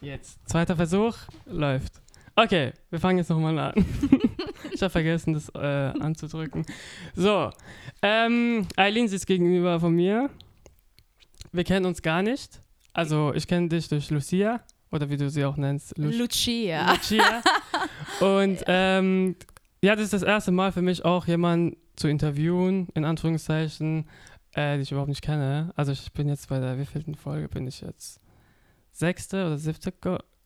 Jetzt. Zweiter Versuch. Läuft. Okay, wir fangen jetzt nochmal an. ich habe vergessen, das äh, anzudrücken. So. Ähm, Eileen sitzt gegenüber von mir. Wir kennen uns gar nicht. Also, ich kenne dich durch Lucia. Oder wie du sie auch nennst. Lu Lucia. Lucia. Und ähm, ja, das ist das erste Mal für mich auch, jemanden zu interviewen, in Anführungszeichen, äh, die ich überhaupt nicht kenne. Also ich bin jetzt bei der wievielten Folge bin ich jetzt? Sechste oder siebte,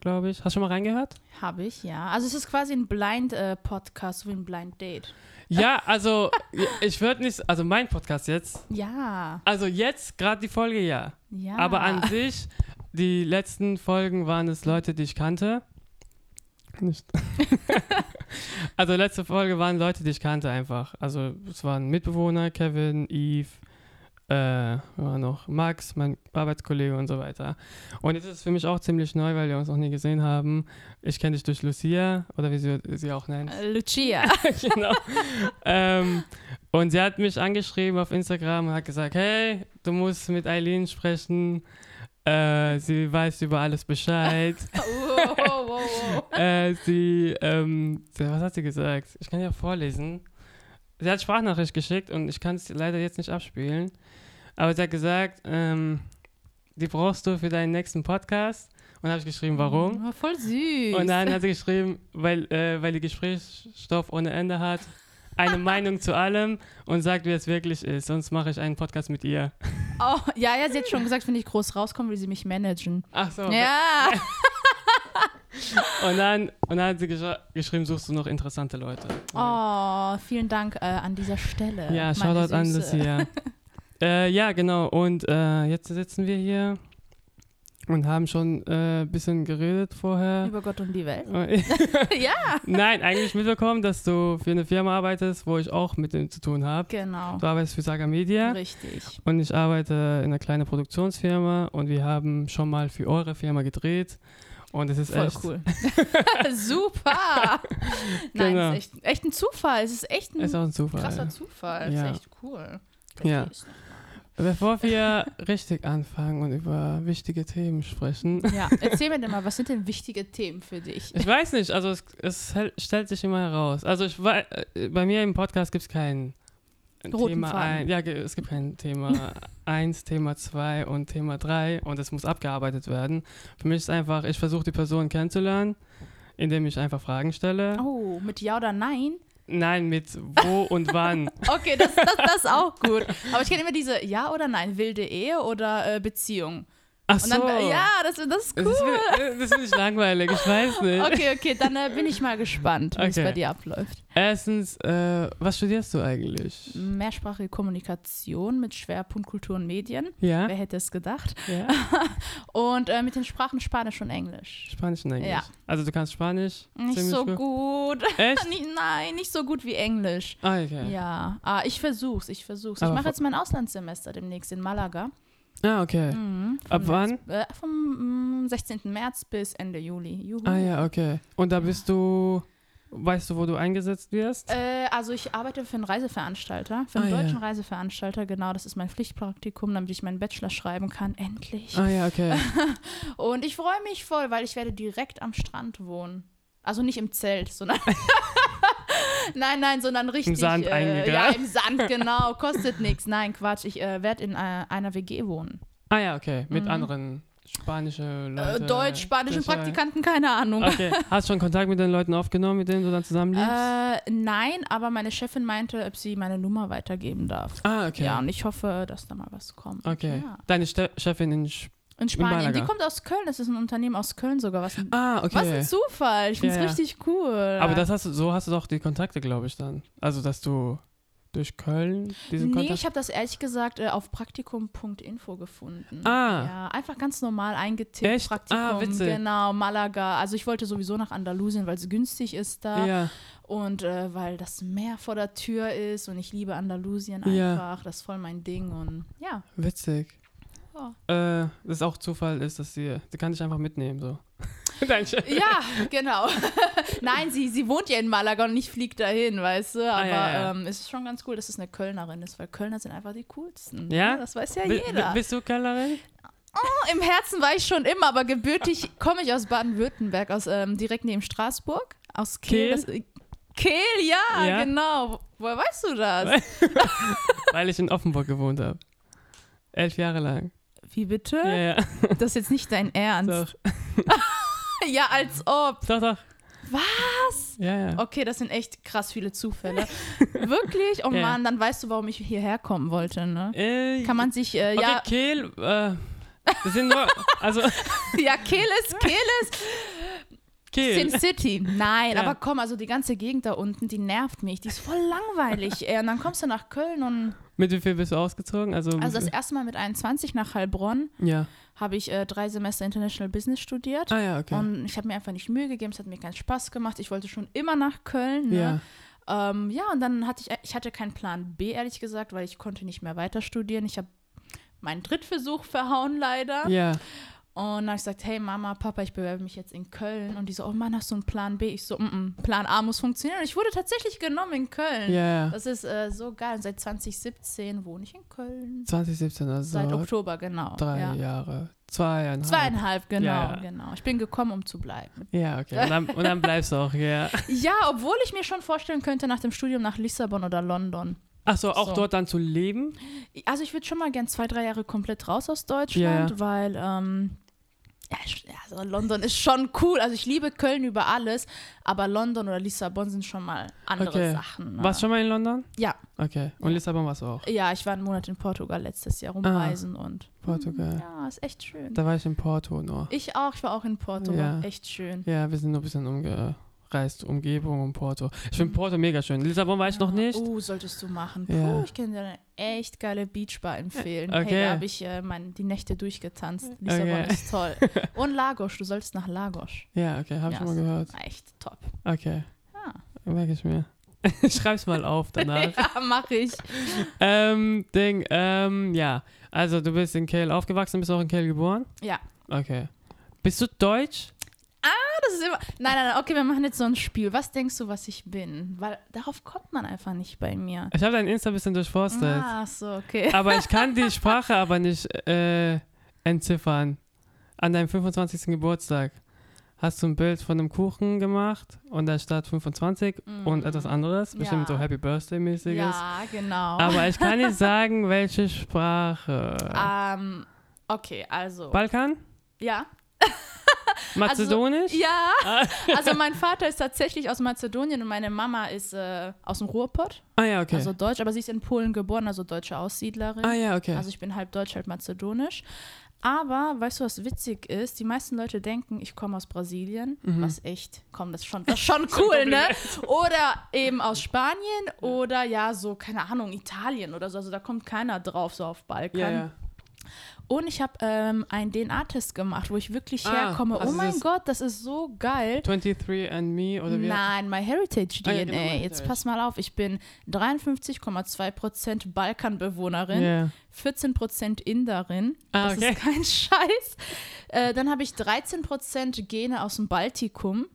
glaube ich. Hast du schon mal reingehört? Habe ich, ja. Also es ist quasi ein Blind-Podcast, äh, wie ein Blind-Date. Ja, also ich würde nicht, also mein Podcast jetzt. Ja. Also jetzt gerade die Folge ja. Ja. Aber an sich, die letzten Folgen waren es Leute, die ich kannte. Nicht. also letzte Folge waren Leute, die ich kannte einfach. Also es waren Mitbewohner, Kevin, Eve, äh, war noch Max, mein Arbeitskollege und so weiter. Und jetzt ist es für mich auch ziemlich neu, weil wir uns noch nie gesehen haben. Ich kenne dich durch Lucia oder wie sie sie auch nennt. Äh, Lucia. genau. ähm, und sie hat mich angeschrieben auf Instagram und hat gesagt, hey, du musst mit Eileen sprechen. Äh, sie weiß über alles Bescheid. wow, wow, wow. äh, sie, ähm, sie, was hat sie gesagt? Ich kann ja vorlesen. Sie hat Sprachnachricht geschickt und ich kann es leider jetzt nicht abspielen. Aber sie hat gesagt, ähm, die brauchst du für deinen nächsten Podcast. Und habe ich geschrieben, warum? Oh, voll süß. Und dann hat sie geschrieben, weil, äh, weil die Gesprächsstoff ohne Ende hat, eine Meinung zu allem und sagt, wie es wirklich ist. Sonst mache ich einen Podcast mit ihr. Oh, ja, ja, sie hat schon gesagt, wenn ich groß rauskomme, will sie mich managen. Ach so. Ja. Und dann, und dann hat sie gesch geschrieben, suchst du noch interessante Leute. Oh, vielen Dank äh, an dieser Stelle. Ja, Shoutout an. Lucia. äh, ja, genau. Und äh, jetzt sitzen wir hier und haben schon ein äh, bisschen geredet vorher. Über Gott und die Welt. ja. ja, Nein, eigentlich mitbekommen, dass du für eine Firma arbeitest, wo ich auch mit dem zu tun habe. genau. Du arbeitest für Saga Media Richtig. und ich arbeite in einer kleinen Produktionsfirma und wir haben schon mal für eure Firma gedreht. Und es ist Voll echt, cool. Super. Nein, Genau. ist echt, echt ein Zufall. Es ist echt ein ist auch ein Zufall. krasser Zufall. Ja. ist echt cool. Ja. Bevor wir richtig anfangen und über wichtige Themen sprechen? Ja, erzähl mir denn mal, was sind denn wichtige Themen für dich? Ich weiß nicht, also es, es stellt sich immer heraus. Also ich äh, bei mir im Podcast gibt es kein Roten Thema Faden. ein, ja, es gibt kein Thema 1, Thema 2 und Thema 3 und es muss abgearbeitet werden. Für mich ist einfach, ich versuche die Person kennenzulernen, indem ich einfach Fragen stelle. Oh, mit Ja oder Nein? Nein, mit wo und wann. Okay, das, das, das ist auch gut. Aber ich kenne immer diese Ja oder Nein, wilde Ehe oder äh, Beziehung. Ach so. dann, ja, das, das ist Das cool. ist, mir- das finde ich langweilig, ich weiß nicht. Okay, okay, dann äh, bin ich mal gespannt, wie es Okay. bei dir abläuft. Erstens, äh, was studierst du eigentlich? Mehrsprachige Kommunikation mit Schwerpunkt Kultur und Medien. Ja? Wer hätte es gedacht? ja? Und äh, mit den Sprachen Spanisch und Englisch. Spanisch und Englisch. Ja. Also du kannst Spanisch? Nicht so gut. Echt? Nie- Nein, nicht so gut wie Englisch. Ah, okay. Ja, ah, ich versuch's, ich versuch's. Ich Aber mache vo- jetzt mein Auslandssemester demnächst in Malaga. Ah, okay. Mhm, Ab wann? März- Äh, vom mm, 16. März bis Ende Juli. Juhu. Ah ja, okay. Und da bist du, weißt du, wo du eingesetzt wirst? Äh, also ich arbeite für einen Reiseveranstalter, für einen Ah, ja. deutschen Reiseveranstalter, genau, das ist mein Pflichtpraktikum, damit ich meinen Bachelor schreiben kann, endlich. Ah ja, okay. Und ich freue mich voll, weil ich werde direkt am Strand wohnen. Also nicht im Zelt, sondern Nein, nein, sondern richtig Sand äh. Ja, im Sand, genau, kostet nichts. Nein, Quatsch, ich äh, werde in äh, einer WG wohnen. Ah ja, okay. Mit Mhm. anderen spanischen Leuten. Äh, Deutsch, spanischen Sicher. Praktikanten, keine Ahnung. Okay. Hast du schon Kontakt mit den Leuten aufgenommen, mit denen du dann zusammenlebst? Äh, nein, aber meine Chefin meinte, ob sie meine Nummer weitergeben darf. ah, okay. Ja, und ich hoffe, dass da mal was kommt. Okay. Ja. Deine Ste Chefin in Sp In Spanien. Malaga. Die kommt aus Köln. Das ist ein Unternehmen aus Köln sogar. Was ein, Ah, okay. was ein Zufall. Ich finde es ja. richtig cool. Aber das hast du, so hast du doch die Kontakte, glaube ich, dann. Also, dass du durch Köln diesen Nee, ich habe das ehrlich gesagt äh, auf praktikum.info gefunden. Ah. Ja, einfach ganz normal eingetippt. Echt? Praktikum, Ah, witzig. genau, Malaga. Also ich wollte sowieso nach Andalusien, weil es günstig ist da. ja. Und äh, weil das Meer vor der Tür ist und ich liebe Andalusien Ja. einfach. Das ist voll mein Ding. Und ja. Witzig. Ja. Äh, das auch Zufall ist, dass sie, die kann ich einfach mitnehmen, so. Ja, genau. Nein, sie, sie wohnt ja in Malaga und ich fliege dahin, weißt du. Aber Ah, ja, ja. Ähm, es ist schon ganz cool, dass es eine Kölnerin ist, weil Kölner sind einfach die coolsten. Ja? Das weiß ja jeder. bi- Bist du Kellnerin? Oh, Im Herzen war ich schon immer, aber gebürtig komme ich aus Baden-Württemberg, aus ähm, direkt neben Straßburg, aus Kehl. Kehl? Das, äh, Kehl, ja, Ja. genau. Woher weißt du das? Weil ich in Offenburg gewohnt habe. Elf Jahre lang. Wie bitte? Ja, ja. Das ist jetzt nicht dein Ernst. Doch. Ja, als ob. Doch, doch. Was? Ja, ja. Okay, das sind echt krass viele Zufälle. Wirklich? Oh Ja. Mann, dann weißt du, warum ich hierher kommen wollte, ne? Äh, Kann man sich, äh, okay, ja, Kehl, äh, wir sind nur, also, ja, Kehles, Kehles, Kehl. Sin City. Nein, Ja. aber komm, also die ganze Gegend da unten, die nervt mich. Die ist voll langweilig. ey. Und dann kommst du nach Köln und, Mit wie viel bist du ausgezogen? Also, also das erste Mal mit 21 nach Heilbronn ja. habe ich äh, drei Semester International Business studiert. Ah, ja, okay. Und ich habe mir einfach nicht Mühe gegeben, es hat mir keinen Spaß gemacht. Ich wollte schon immer nach Köln. Ne? ja. Ähm, ja, und dann hatte ich, ich hatte keinen Plan B, ehrlich gesagt, weil ich konnte nicht mehr weiter studieren. Ich habe meinen Drittversuch verhauen leider. Ja. Und dann habe ich gesagt, hey Mama, Papa, ich bewerbe mich jetzt in Köln. Und die so, oh Mann, hast du einen Plan B? Ich so, mm, -mm, Plan A muss funktionieren. Und ich wurde tatsächlich genommen in Köln. Ja. Das ist äh, so geil. Und seit 2017 wohne ich in Köln. 2017, also Seit Oktober, genau. drei ja. Jahre. Zweieinhalb. Zweieinhalb, genau, Ja. genau. Ich bin gekommen, um zu bleiben. Ja, okay. Und dann, und dann bleibst du auch, ja. Ja, obwohl ich mir schon vorstellen könnte, nach dem Studium nach Lissabon oder London. Ach so, auch So. dort dann zu leben? Also ich würde schon mal gern zwei, drei Jahre komplett raus aus Deutschland, Ja, weil ähm, ja, also London ist schon cool. Also ich liebe Köln über alles, aber London oder Lissabon sind schon mal andere Okay. Sachen. Ne? Warst du schon mal in London? Ja. Okay. Und Ja. Lissabon warst du auch? Ja, ich war einen Monat in Portugal letztes Jahr rumreisen und Portugal. ja, ist echt schön. Da war ich in Porto nur. Ich auch, ich war auch in Portugal, Ja. echt schön. Ja, wir sind nur ein bisschen umgereist, Umgebung um Porto. Ich finde Porto mega schön. Lissabon war ich noch nicht. Oh, solltest du machen. Puh, Ja. ich kann dir eine echt geile Beachbar empfehlen. Okay. Hey, da habe ich äh, mein, die Nächte durchgetanzt. Lissabon Okay. ist toll. Und Lagos, du sollst nach Lagos. Ja, okay, habe ich Ja, schon mal gehört. Echt top. Okay, Ja, merke ich mir. Ich schreib's mal auf danach. ja mache ich. ähm, Ding, ähm, ja. Also du bist in Kiel aufgewachsen, bist auch in Kiel geboren? Ja. Okay. Bist du deutsch? Das ist immer, nein, nein, nein, okay, wir machen jetzt so ein Spiel. Was denkst du, was ich bin? Weil darauf kommt man einfach nicht bei mir. Ich habe dein Insta ein bisschen durchforstet. Ah, so, okay. Aber ich kann die Sprache aber nicht äh, entziffern. An deinem 25. Geburtstag hast du ein Bild von einem Kuchen gemacht und da steht 25 und etwas anderes, bestimmt Ja. so Happy Birthday mäßiges. Ja, genau. Aber ich kann nicht sagen, welche Sprache. ähm, okay, also. Balkan? Ja. Mazedonisch? Ja. Ah. Also mein Vater ist tatsächlich aus Mazedonien und meine Mama ist äh, aus dem Ruhrpott, Ah ja, okay. also deutsch, aber sie ist in Polen geboren, also deutsche Aussiedlerin. ah ja, okay. Also ich bin halb deutsch, halb mazedonisch. Aber weißt du, was witzig ist? Die meisten Leute denken, ich komme aus Brasilien, Mhm. was echt, komm, das ist schon, das ist schon cool, ne? Oder eben aus Spanien oder ja, so, keine Ahnung, Italien oder so. Also da kommt keiner drauf, so auf Balkan. ja, ja. Und ich habe ähm, einen DNA-Test gemacht, wo ich wirklich Ah, herkomme. also oh mein Gott, das ist so geil. 23 and Me oder wie? Nein, My Heritage Ah, DNA. ja, genau, My Jetzt Heritage. pass mal auf, ich bin 53,2% Balkanbewohnerin. Ja. 14% Inderin. Ah, das okay. ist kein Scheiß. Äh, dann habe ich 13% Gene aus dem Baltikum.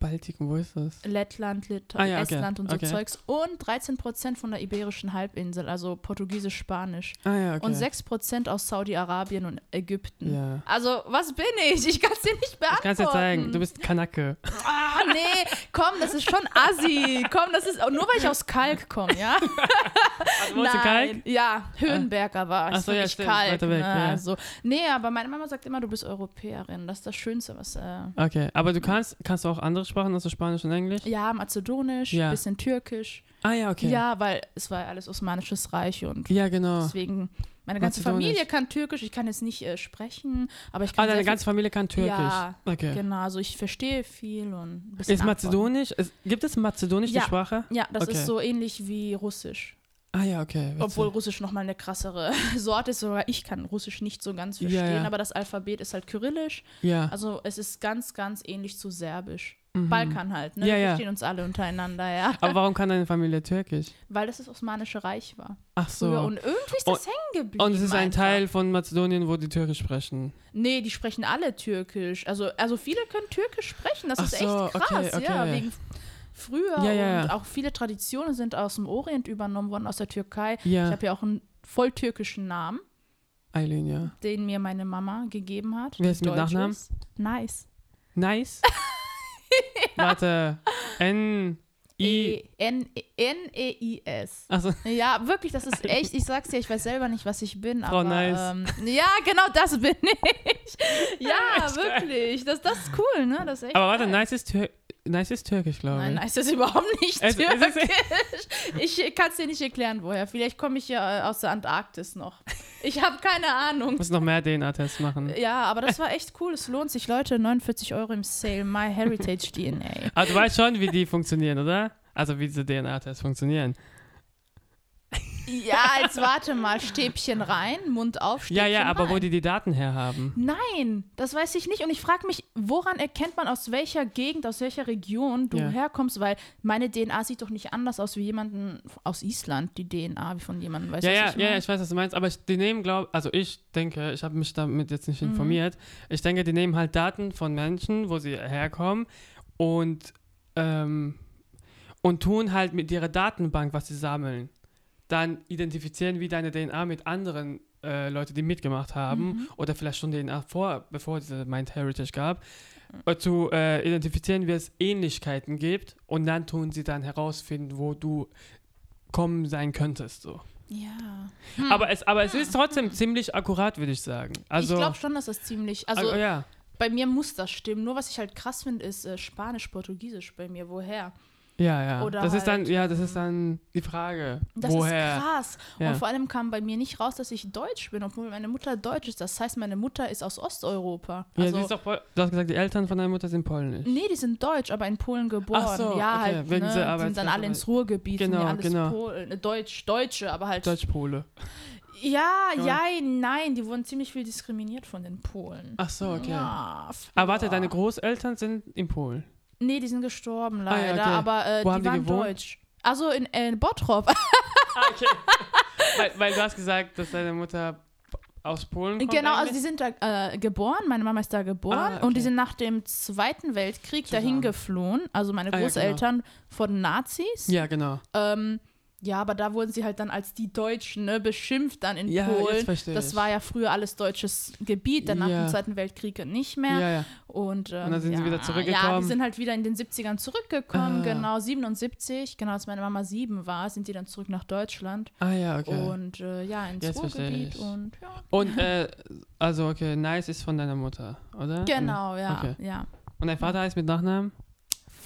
Baltikum, wo ist das? Lettland, Lit Ah, ja, okay. Estland und so Okay. Zeugs. Und 13% von der Iberischen Halbinsel, also Portugiesisch, Spanisch. Ah ja, okay. Und 6% aus Saudi-Arabien und Ägypten. Ja. Also, was bin ich? Ich kann es dir nicht beantworten. Ich kann es dir zeigen, du bist Kanake. Ah, nee, komm, das ist schon assi. Komm, das ist nur weil ich aus Kalk komme, ja? Also, wohnst du in Kalk? Ja, Höhenberger war ich. Ach so, ja, stimmt, Kalk. weiter weg, ne? ja. also, nee, aber meine Mama sagt immer, du bist Europäerin. Das ist das Schönste, was. Äh, Okay, aber du kannst, kannst du auch andere Sprachen, also Spanisch und Englisch? ja, Mazedonisch, Ja. bisschen Türkisch. Ah ja, okay. Ja, weil es war ja alles Osmanisches Reich und Ja, genau. deswegen. Meine ganze. Familie kann Türkisch. Ich kann jetzt nicht äh, sprechen, aber ich kann. Ah, deine ganze Familie kann Türkisch. Ja, okay. Genau, also ich verstehe viel und ein bisschen Ist. Mazedonisch, ist, gibt es Mazedonisch Ja. die Sprache? Ja, das Okay. ist so ähnlich wie Russisch. Ah ja, okay. witzig. Obwohl Russisch nochmal eine krassere Sorte ist. Sogar ich kann Russisch nicht so ganz verstehen, Ja, ja. aber das Alphabet ist halt kyrillisch. Ja. Also es ist ganz, ganz ähnlich zu Serbisch. Mhm. Balkan halt, ne? Ja, Wir ja. verstehen uns alle untereinander, ja. Aber warum kann deine Familie Türkisch? Weil das das Osmanische Reich war. Ach so. Früher. Und irgendwie ist das hängen geblieben. Und es ist ein einfach. Teil von Mazedonien, wo die Türkisch sprechen. Nee, die sprechen alle Türkisch. Also, also viele können Türkisch sprechen. Das Ach ist so, echt krass, okay, okay. ja. Wegen früher Ja, ja, und auch viele Traditionen sind aus dem Orient übernommen worden, aus der Türkei. Ich Ja. habe ja auch einen voll türkischen Namen. Eileen, ja. den mir meine Mama gegeben hat. Heißt die mit Nachnamen? ist. Nice. Nice. Warte. N. I. E- N- N-E-I-S. Achso. Ja, wirklich, das ist echt, ich sag's dir, ich weiß selber nicht, was ich bin, Frau aber Nice. ähm, ja, genau das bin ich. Ja, geil. wirklich, das, das ist cool, ne? Das ist echt Aber warte, geil. nice ist, nice ist türkisch, glaube ich. Nein, nice ist überhaupt nicht Es- es türkisch. Ich kann es dir nicht erklären, woher. Vielleicht komme ich ja äh, aus der Antarktis noch. Ich habe keine Ahnung. Muss noch mehr DNA-Tests machen. Ja, aber das war echt cool. Es lohnt sich, Leute. 49 Euro im Sale. My Heritage DNA. Aber du weißt schon, wie die funktionieren, oder? Also wie diese DNA-Tests funktionieren. Ja, jetzt warte mal. Stäbchen rein, Mund auf, Stäbchen Ja, ja, aber rein. wo die die Daten herhaben. Nein, das weiß ich nicht. Und ich frage mich, woran erkennt man, aus welcher Gegend, aus welcher Region du Ja. herkommst? Weil meine DNA sieht doch nicht anders aus wie jemanden aus Island, die DNA wie von jemandem. Weißt Ja, ja, ich ja, ja, ich weiß, was du meinst, aber ich, die nehmen, glaube also ich denke, ich habe mich damit jetzt nicht Mhm. informiert. Ich denke, die nehmen halt Daten von Menschen, wo sie herkommen und, ähm, und tun halt mit ihrer Datenbank, was sie sammeln, dann identifizieren, wie deine DNA mit anderen äh, Leute, die mitgemacht haben Mhm. oder vielleicht schon DNA vor, bevor diese Mind Heritage gab, äh, zu äh, identifizieren, wie es Ähnlichkeiten gibt und dann tun sie dann herausfinden, wo du kommen sein könntest, so. Ja. Aber es, aber es ist trotzdem ziemlich akkurat, würde ich sagen. Also, ich glaube schon, dass das ziemlich. Also also ja. bei mir muss das stimmen. Nur was ich halt krass finde, ist äh, Spanisch, Portugiesisch bei mir. Woher? Ja, ja. Oder das ist dann, halt, ja, das ist dann die Frage. Das woher? ist krass. Ja. Und vor allem kam bei mir nicht raus, dass ich Deutsch bin, obwohl meine Mutter Deutsch ist. Das heißt, meine Mutter ist aus Osteuropa. Ja, Also, sie ist doch, du hast gesagt, die Eltern von deiner Mutter sind polnisch. Nee, die sind deutsch, aber in Polen geboren. Ach so, ja, okay, halt, wegen ne, die sind dann alle ins Ruhrgebiet, sind Genau, ja alles genau. Polen, äh, Deutsch, Deutsche, aber halt. Deutsch-Pole. Ja, Ja. ja, nein, die wurden ziemlich viel diskriminiert von den Polen. Ach so, okay. Ja, Aber warte, deine Großeltern sind in Polen. Nee, die sind gestorben Ah, ja, leider, okay. aber äh, die die waren gewohnt? deutsch. Also in, äh, in Bottrop. Ah, okay. weil, weil du hast gesagt, dass deine Mutter aus Polen kommt. genau, also die sind da äh, geboren, meine Mama ist da geboren Ah, okay. und die sind nach dem Zweiten Weltkrieg Zusammen. dahin geflohen, also meine Ah, ja, Großeltern von Nazis. Ja, genau. Ähm, ja, aber da wurden sie halt dann als die Deutschen ne, beschimpft dann in Ja, Polen. Das war ja früher alles deutsches Gebiet, dann nach Ja. dem Zweiten Weltkrieg nicht mehr. Ja, ja. Und, ähm, Und dann sind ja, sie wieder Ja, zurückgekommen. die sind halt wieder in den 70ern zurückgekommen, Ah. genau, 77, genau als meine Mama sieben war, sind die dann zurück nach Deutschland. Ah, ja, okay. Und äh, ja, ins Jetzt Ruhrgebiet und ja. Und, äh, also, okay, Nice ist von deiner Mutter, oder? Genau, ja, Okay. ja. Und dein Vater heißt mit Nachnamen?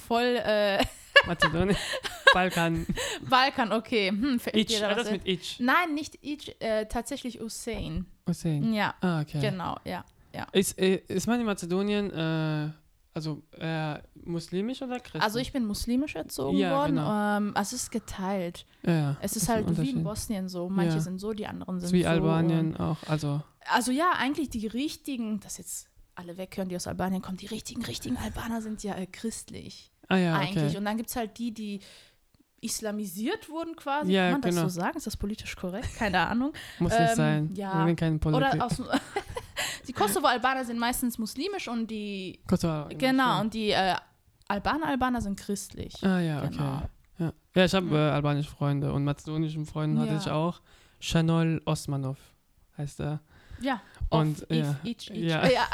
Voll äh, Mazedonien? Balkan. Balkan, okay. Hm, Ich, da das mit? Ich. Nein, nicht ich, äh, tatsächlich Hussein. Hussein. Ja, Ah, okay. genau, ja. Ist, äh, ist man in Mazedonien, äh, also äh, muslimisch oder christlich? Also ich bin muslimisch erzogen Ja, worden. genau. Ähm, also es ist geteilt. ja, ja. Es ist halt wie in. Bosnien so. Manche Ja. sind so, die anderen sind ist wie so. Albanien auch, also. Also ja, eigentlich die richtigen, das jetzt alle weghören, die aus Albanien kommen, die richtigen, richtigen Albaner sind ja äh, christlich. Ah ja, eigentlich. okay. Und dann gibt es halt die, die islamisiert wurden quasi. Ja, Kann man das genau. so sagen? Ist das politisch korrekt? Keine Ahnung. Muss nicht ähm, sein. ja. Wir sind keine Politik. Oder aus die Kosovo-Albaner sind meistens muslimisch und die Kosovo, genau und die äh, Albaner-Albaner sind christlich. Ah ja, okay. Genau. Ja, ja ich habe äh, albanische Freunde und mazedonischen Freunden hatte ich auch. Shanol Osmanov heißt er. Ja. Und, if, ja. Ja. ja.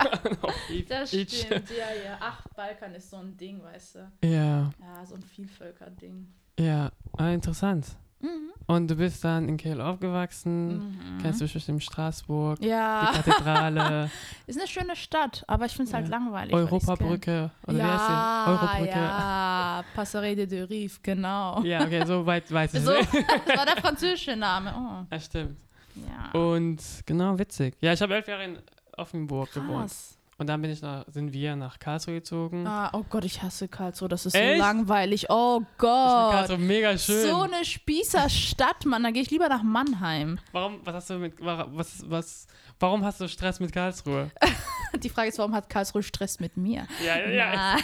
Das stimmt, ja, ja. Ach, Balkan ist so ein Ding, weißt du. Ja, Ja, so ein Vielvölker-Ding. Ja. Ah, interessant. Mhm. Und du bist dann in Kiel aufgewachsen. Mhm. Kennst du bestimmt Straßburg, die Ja, Kathedrale, ist eine schöne Stadt, aber ich finde es halt Ja. langweilig. Europabrücke. Oder wie Ja, heißt sie? Eurobrücke. ja, Passerelle de Rive, genau. Ja, okay, so weit weiß ich So, nicht. das war der französische Name. Oh, Ja, stimmt. ja. Und genau, witzig. Ja, ich habe elf Jahre in Offenburg gewohnt. Und dann bin ich nach, sind wir nach Karlsruhe gezogen. Ah, oh Gott, ich hasse Karlsruhe. Das ist Echt? so langweilig. Oh Ich Gott. finde Karlsruhe mega schön. So eine Spießerstadt, Mann. Da gehe ich lieber nach Mannheim. Warum, was hast du mit, wa- was, was, warum hast du Stress mit Karlsruhe? Die Frage ist, warum hat Karlsruhe Stress mit mir? Ja, ja, Na.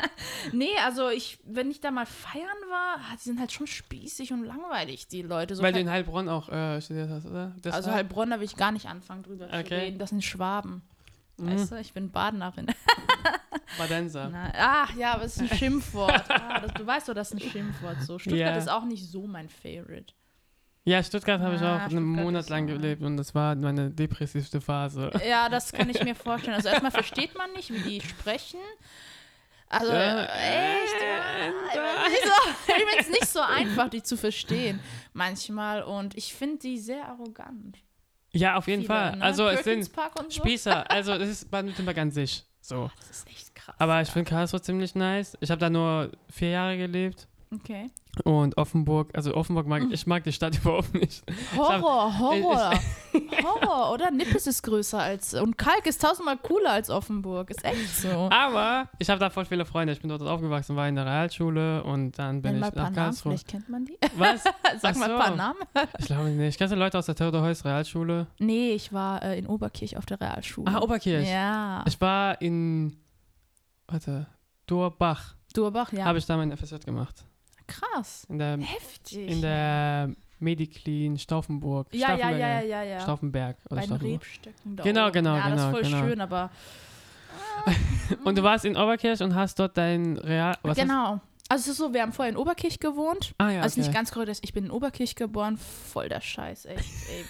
nee, also ich, wenn ich da mal feiern war, ah, die sind halt schon spießig und langweilig, die Leute. So Weil du kein- in Heilbronn auch äh, studiert hast, oder? Deshalb? also Heilbronn, da will ich gar nicht anfangen drüber zu Okay. reden. Das sind Schwaben. Mhm. Weißt du, ich bin Badenerin. Badenser. Na, ach ja, aber es ist ein Schimpfwort. Ah, das, du weißt doch, das ist ein Schimpfwort. So. Stuttgart Ja. ist auch nicht so mein Favorite. Ja, Stuttgart habe ich Ah, auch einen Stuttgart Monat ist lang gelebt und das war meine depressivste Phase. Ja, das kann ich mir vorstellen. Also erstmal versteht man nicht, wie die sprechen. Also Ja, echt. äh, Ich finde ich find's nicht so einfach, die zu verstehen manchmal. Und ich finde die sehr arrogant. Ja, auf jeden Viele, Fall. ne? Also es Perkins sind Park und so. Spießer. Also das ist Baden-Württemberg an sich. So. Das ist echt krass. Aber ich ja. finde Karlsruhe ziemlich nice. Ich habe da nur vier Jahre gelebt. Okay. Und Offenburg, also Offenburg mag ich mag die Stadt überhaupt nicht. Horror, Horror. Horror, oder? Nippes ist größer als. Und Kalk ist tausendmal cooler als Offenburg. Ist echt so. Aber ich habe da voll viele Freunde. Ich bin dort aufgewachsen, war in der Realschule und dann bin Nenn ich nach Namen, Karlsruhe. vielleicht kennt man die. Was? Sag mal ein paar Namen. Ich glaube nicht. Kennst du Leute aus der Theodor Heuss Realschule? Nee, ich war äh, in Oberkirch auf der Realschule. Ah, Oberkirch. Ja. Ich war in, warte, Durbach. Durbach, ja. Habe ich da mein FSJ gemacht. Krass. In der, Heftig. in der Mediclean Stauffenburg. ja, ja, ja, ja, ja. Stauffenberg oder Bei den. Rebstöcken da Genau, genau, Ja, das ist genau, voll genau. schön, aber Und du warst in Oberkirch und hast dort dein Real... Genau. Also es ist so, wir haben vorher in Oberkirch gewohnt. ah ja, Also nicht ganz korrekt, ich bin in Oberkirch geboren. Voll der Scheiß, echt. Ey.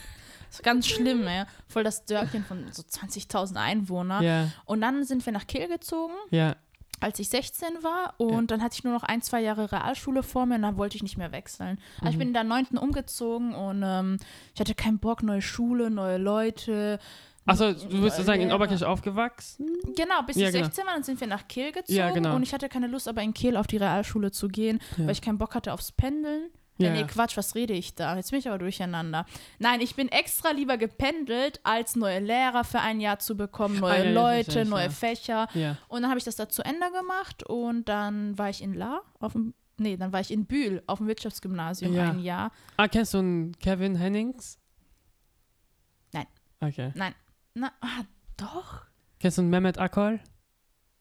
Das ist ganz schlimm, ey. Voll das Dörfchen von so 20.000 Einwohnern. Ja, Und dann sind wir nach Kehl gezogen, ja. Als ich 16 war. Und dann hatte ich nur noch ein, zwei Jahre Realschule vor mir und dann wollte ich nicht mehr wechseln. Also ich Mhm. bin in der 9. umgezogen und ähm, ich hatte keinen Bock, neue Schule, neue Leute. Achso, du bist sozusagen in. Oberkirch aufgewachsen? Genau, bis Ja, ich genau. 16 war, dann sind wir nach Kehl gezogen Ja, genau. und ich hatte keine Lust, aber in Kehl auf die Realschule zu gehen, Ja. weil ich keinen Bock hatte aufs Pendeln. Ja. Ja. Nee, Quatsch, was rede ich da? Jetzt bin ich aber durcheinander. Nein, ich bin extra lieber gependelt, als neue Lehrer für ein Jahr zu bekommen, neue Ah, ja, ja, Leute, ich, neue ja. Fächer. Ja. Und dann habe ich das da zu Ende gemacht und dann war ich in La auf dem, nee, dann war ich in Bühl auf dem Wirtschaftsgymnasium Ja. ein Jahr. Ah, kennst du einen Kevin Hennings? Nein. Okay. Na, ah, doch. Kennst du einen Mehmet Akol?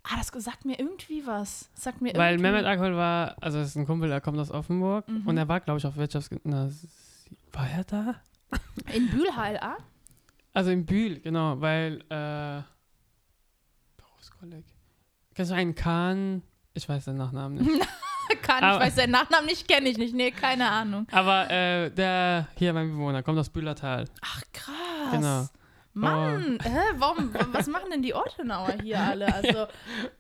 Ah, das sagt mir irgendwie was. Sagt mir Weil irgendwie Mehmet Akol war, also das ist ein Kumpel, der kommt aus Offenburg Mhm. und er war, glaube ich, auf Wirtschaftsgymnasium. War er da? in Bühl HLA. Also in Bühl, genau, weil, äh, Berufskolleg. Kennst du einen Kahn? Ich weiß den Nachnamen nicht. Kann, Aber- ich weiß seinen Nachnamen nicht, kenne ich nicht. Nee, keine Ahnung. Aber äh, der, hier mein Bewohner, kommt aus Bühlertal. Ach, krass. Genau. Mann, hä, warum, was machen denn die Ortenauer hier alle? Also,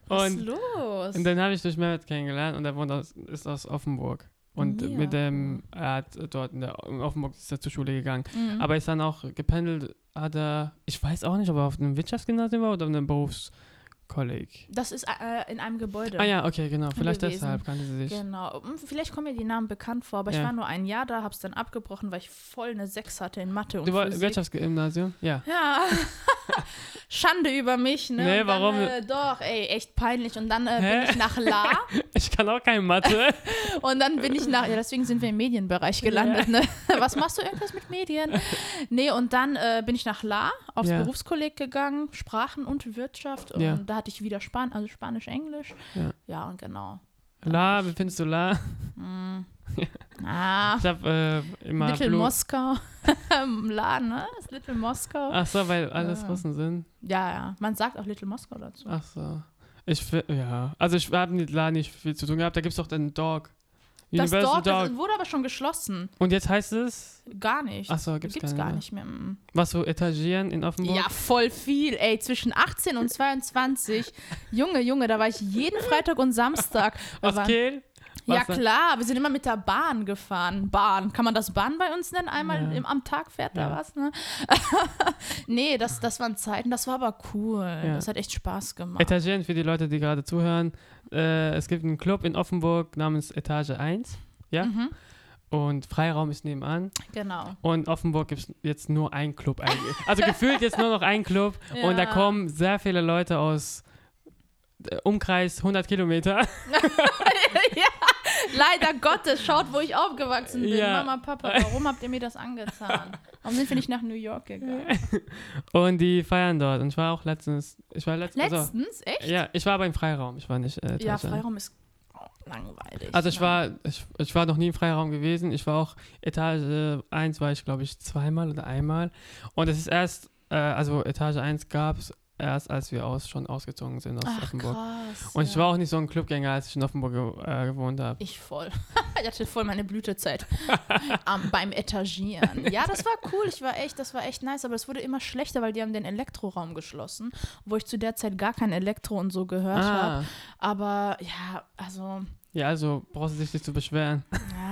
was ist Und, los? und dann habe ich durch Mehmet kennengelernt und er wohnt aus, ist aus Offenburg. Und Ja. mit dem, er hat dort in, der, in Offenburg ist er zur Schule gegangen. Mhm. Aber ist dann auch gependelt, hat er, ich weiß auch nicht, ob er auf einem Wirtschaftsgymnasium war oder auf einem Berufskolleg. das ist äh, in einem Gebäude. Ah ja, okay, genau. Vielleicht Gewesen. deshalb kannte sie sich. Genau. Hm, Vielleicht kommen mir die Namen bekannt vor, aber ich Ja. war nur ein Jahr da, hab's dann abgebrochen, weil ich voll eine 6 hatte in Mathe und Du warst. Wirtschaftsgymnasium? Ja. Ja. Schande über mich, ne? Nee, und warum? Dann, äh, doch, ey, echt peinlich. Und dann äh, bin ich nach La Ich kann auch keine Mathe. und dann bin ich nach, ja, deswegen sind wir im Medienbereich gelandet, ne? Was machst du irgendwas mit Medien? Nee, und dann äh, bin ich nach La aufs Ja. Berufskolleg gegangen, Sprachen und Wirtschaft. Und da hatte ich wieder Span also Spanisch, Englisch. Ja. Ja, und genau. La, wie findest du La? Hm. Ah, Ich habe äh, immer Little Blue- Moskau. La, ne? Das Little Moskau. Ach so, weil alles Ah. Russen sind. Ja, ja. Man sagt auch Little Moskau dazu. Ach so. Ich, ja. Also ich habe mit La nicht viel zu tun gehabt. Da gibt es doch den Dog. Das Universal Dorf das wurde aber schon geschlossen. Und jetzt heißt es, Gar nicht. ach so, gibt's, Gibt's gar nicht mehr. Was so etagieren in Offenburg? Ja, voll viel. Ey, zwischen 18 und 22. Junge, Junge, da war ich jeden Freitag und Samstag. Waren- Kehl? Ja, klar, wir sind immer mit der Bahn gefahren. Bahn. Kann man das Bahn bei uns nennen? Einmal Ja. im, am Tag fährt da Ja. was, ne? nee, das, das waren Zeiten, das war aber cool. Ja. Das hat echt Spaß gemacht. Etagieren für die Leute, die gerade zuhören. Äh, es gibt einen Club in Offenburg namens Etage 1. Ja? Mhm, Und Freiraum ist nebenan. genau. Und Offenburg gibt es jetzt nur einen Club eigentlich. Also gefühlt jetzt nur noch ein Club. Und da kommen sehr viele Leute aus Umkreis 100 Kilometer. ja, leider Gottes, schaut, wo ich aufgewachsen bin. Ja. Mama, Papa, warum habt ihr mir das angetan? Warum sind wir nicht nach New York gegangen? Und die feiern dort. Und ich war auch letztens. Ich war letztens. Also, Letztens, echt? ja, ich war aber im Freiraum. Ich war nicht. Äh, Ja, Etage 1. Freiraum ist langweilig. Also ich ne? war, ich, ich war noch nie im Freiraum gewesen. Ich war auch Etage 1 war ich, glaube ich, zweimal oder einmal. Und es ist erst, äh, also Etage 1 gab es erst, als wir aus, schon ausgezogen sind aus Ach, Offenburg. krass. Und ich ja. war auch nicht so ein Clubgänger, als ich in Offenburg ge äh, gewohnt habe. Ich voll. ich hatte voll meine Blütezeit am, beim Etagieren. Ja, das war cool. Ich war echt, das war echt nice, aber es wurde immer schlechter, weil die haben den Elektroraum geschlossen, wo ich zu der Zeit gar kein Elektro und so gehört habe. Ah, Aber ja, also ja, also brauchst du dich nicht zu beschweren.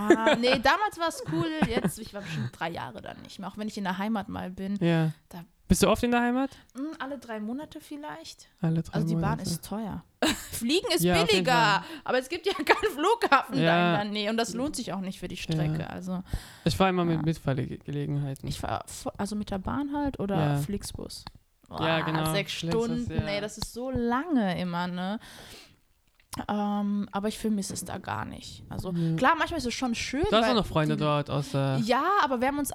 ja, nee, damals war es cool. Jetzt, ich war bestimmt drei Jahre dann nicht mehr, auch wenn ich in der Heimat mal bin. Ja. Da- Bist du oft in der Heimat? Hm, alle drei Monate vielleicht. Alle drei Also die Bahn Monate. ist teuer. Fliegen ist Ja, billiger, aber es gibt ja keinen Flughafen da Ja. in der Nähe und das lohnt sich auch nicht für die Strecke. Ja. Also Ich war immer Ja. mit Mitfahrgelegenheiten. ich vo- also mit der Bahn halt oder Ja. Flixbus. Ja, genau, Sechs Flixbus, Stunden, ja. nee, das ist so lange immer, ne? Ähm, aber ich vermisse es da gar nicht. Also Ja. klar, manchmal ist es schon schön. Du hast auch noch Freunde die, dort aus der. Ja, aber wir haben uns,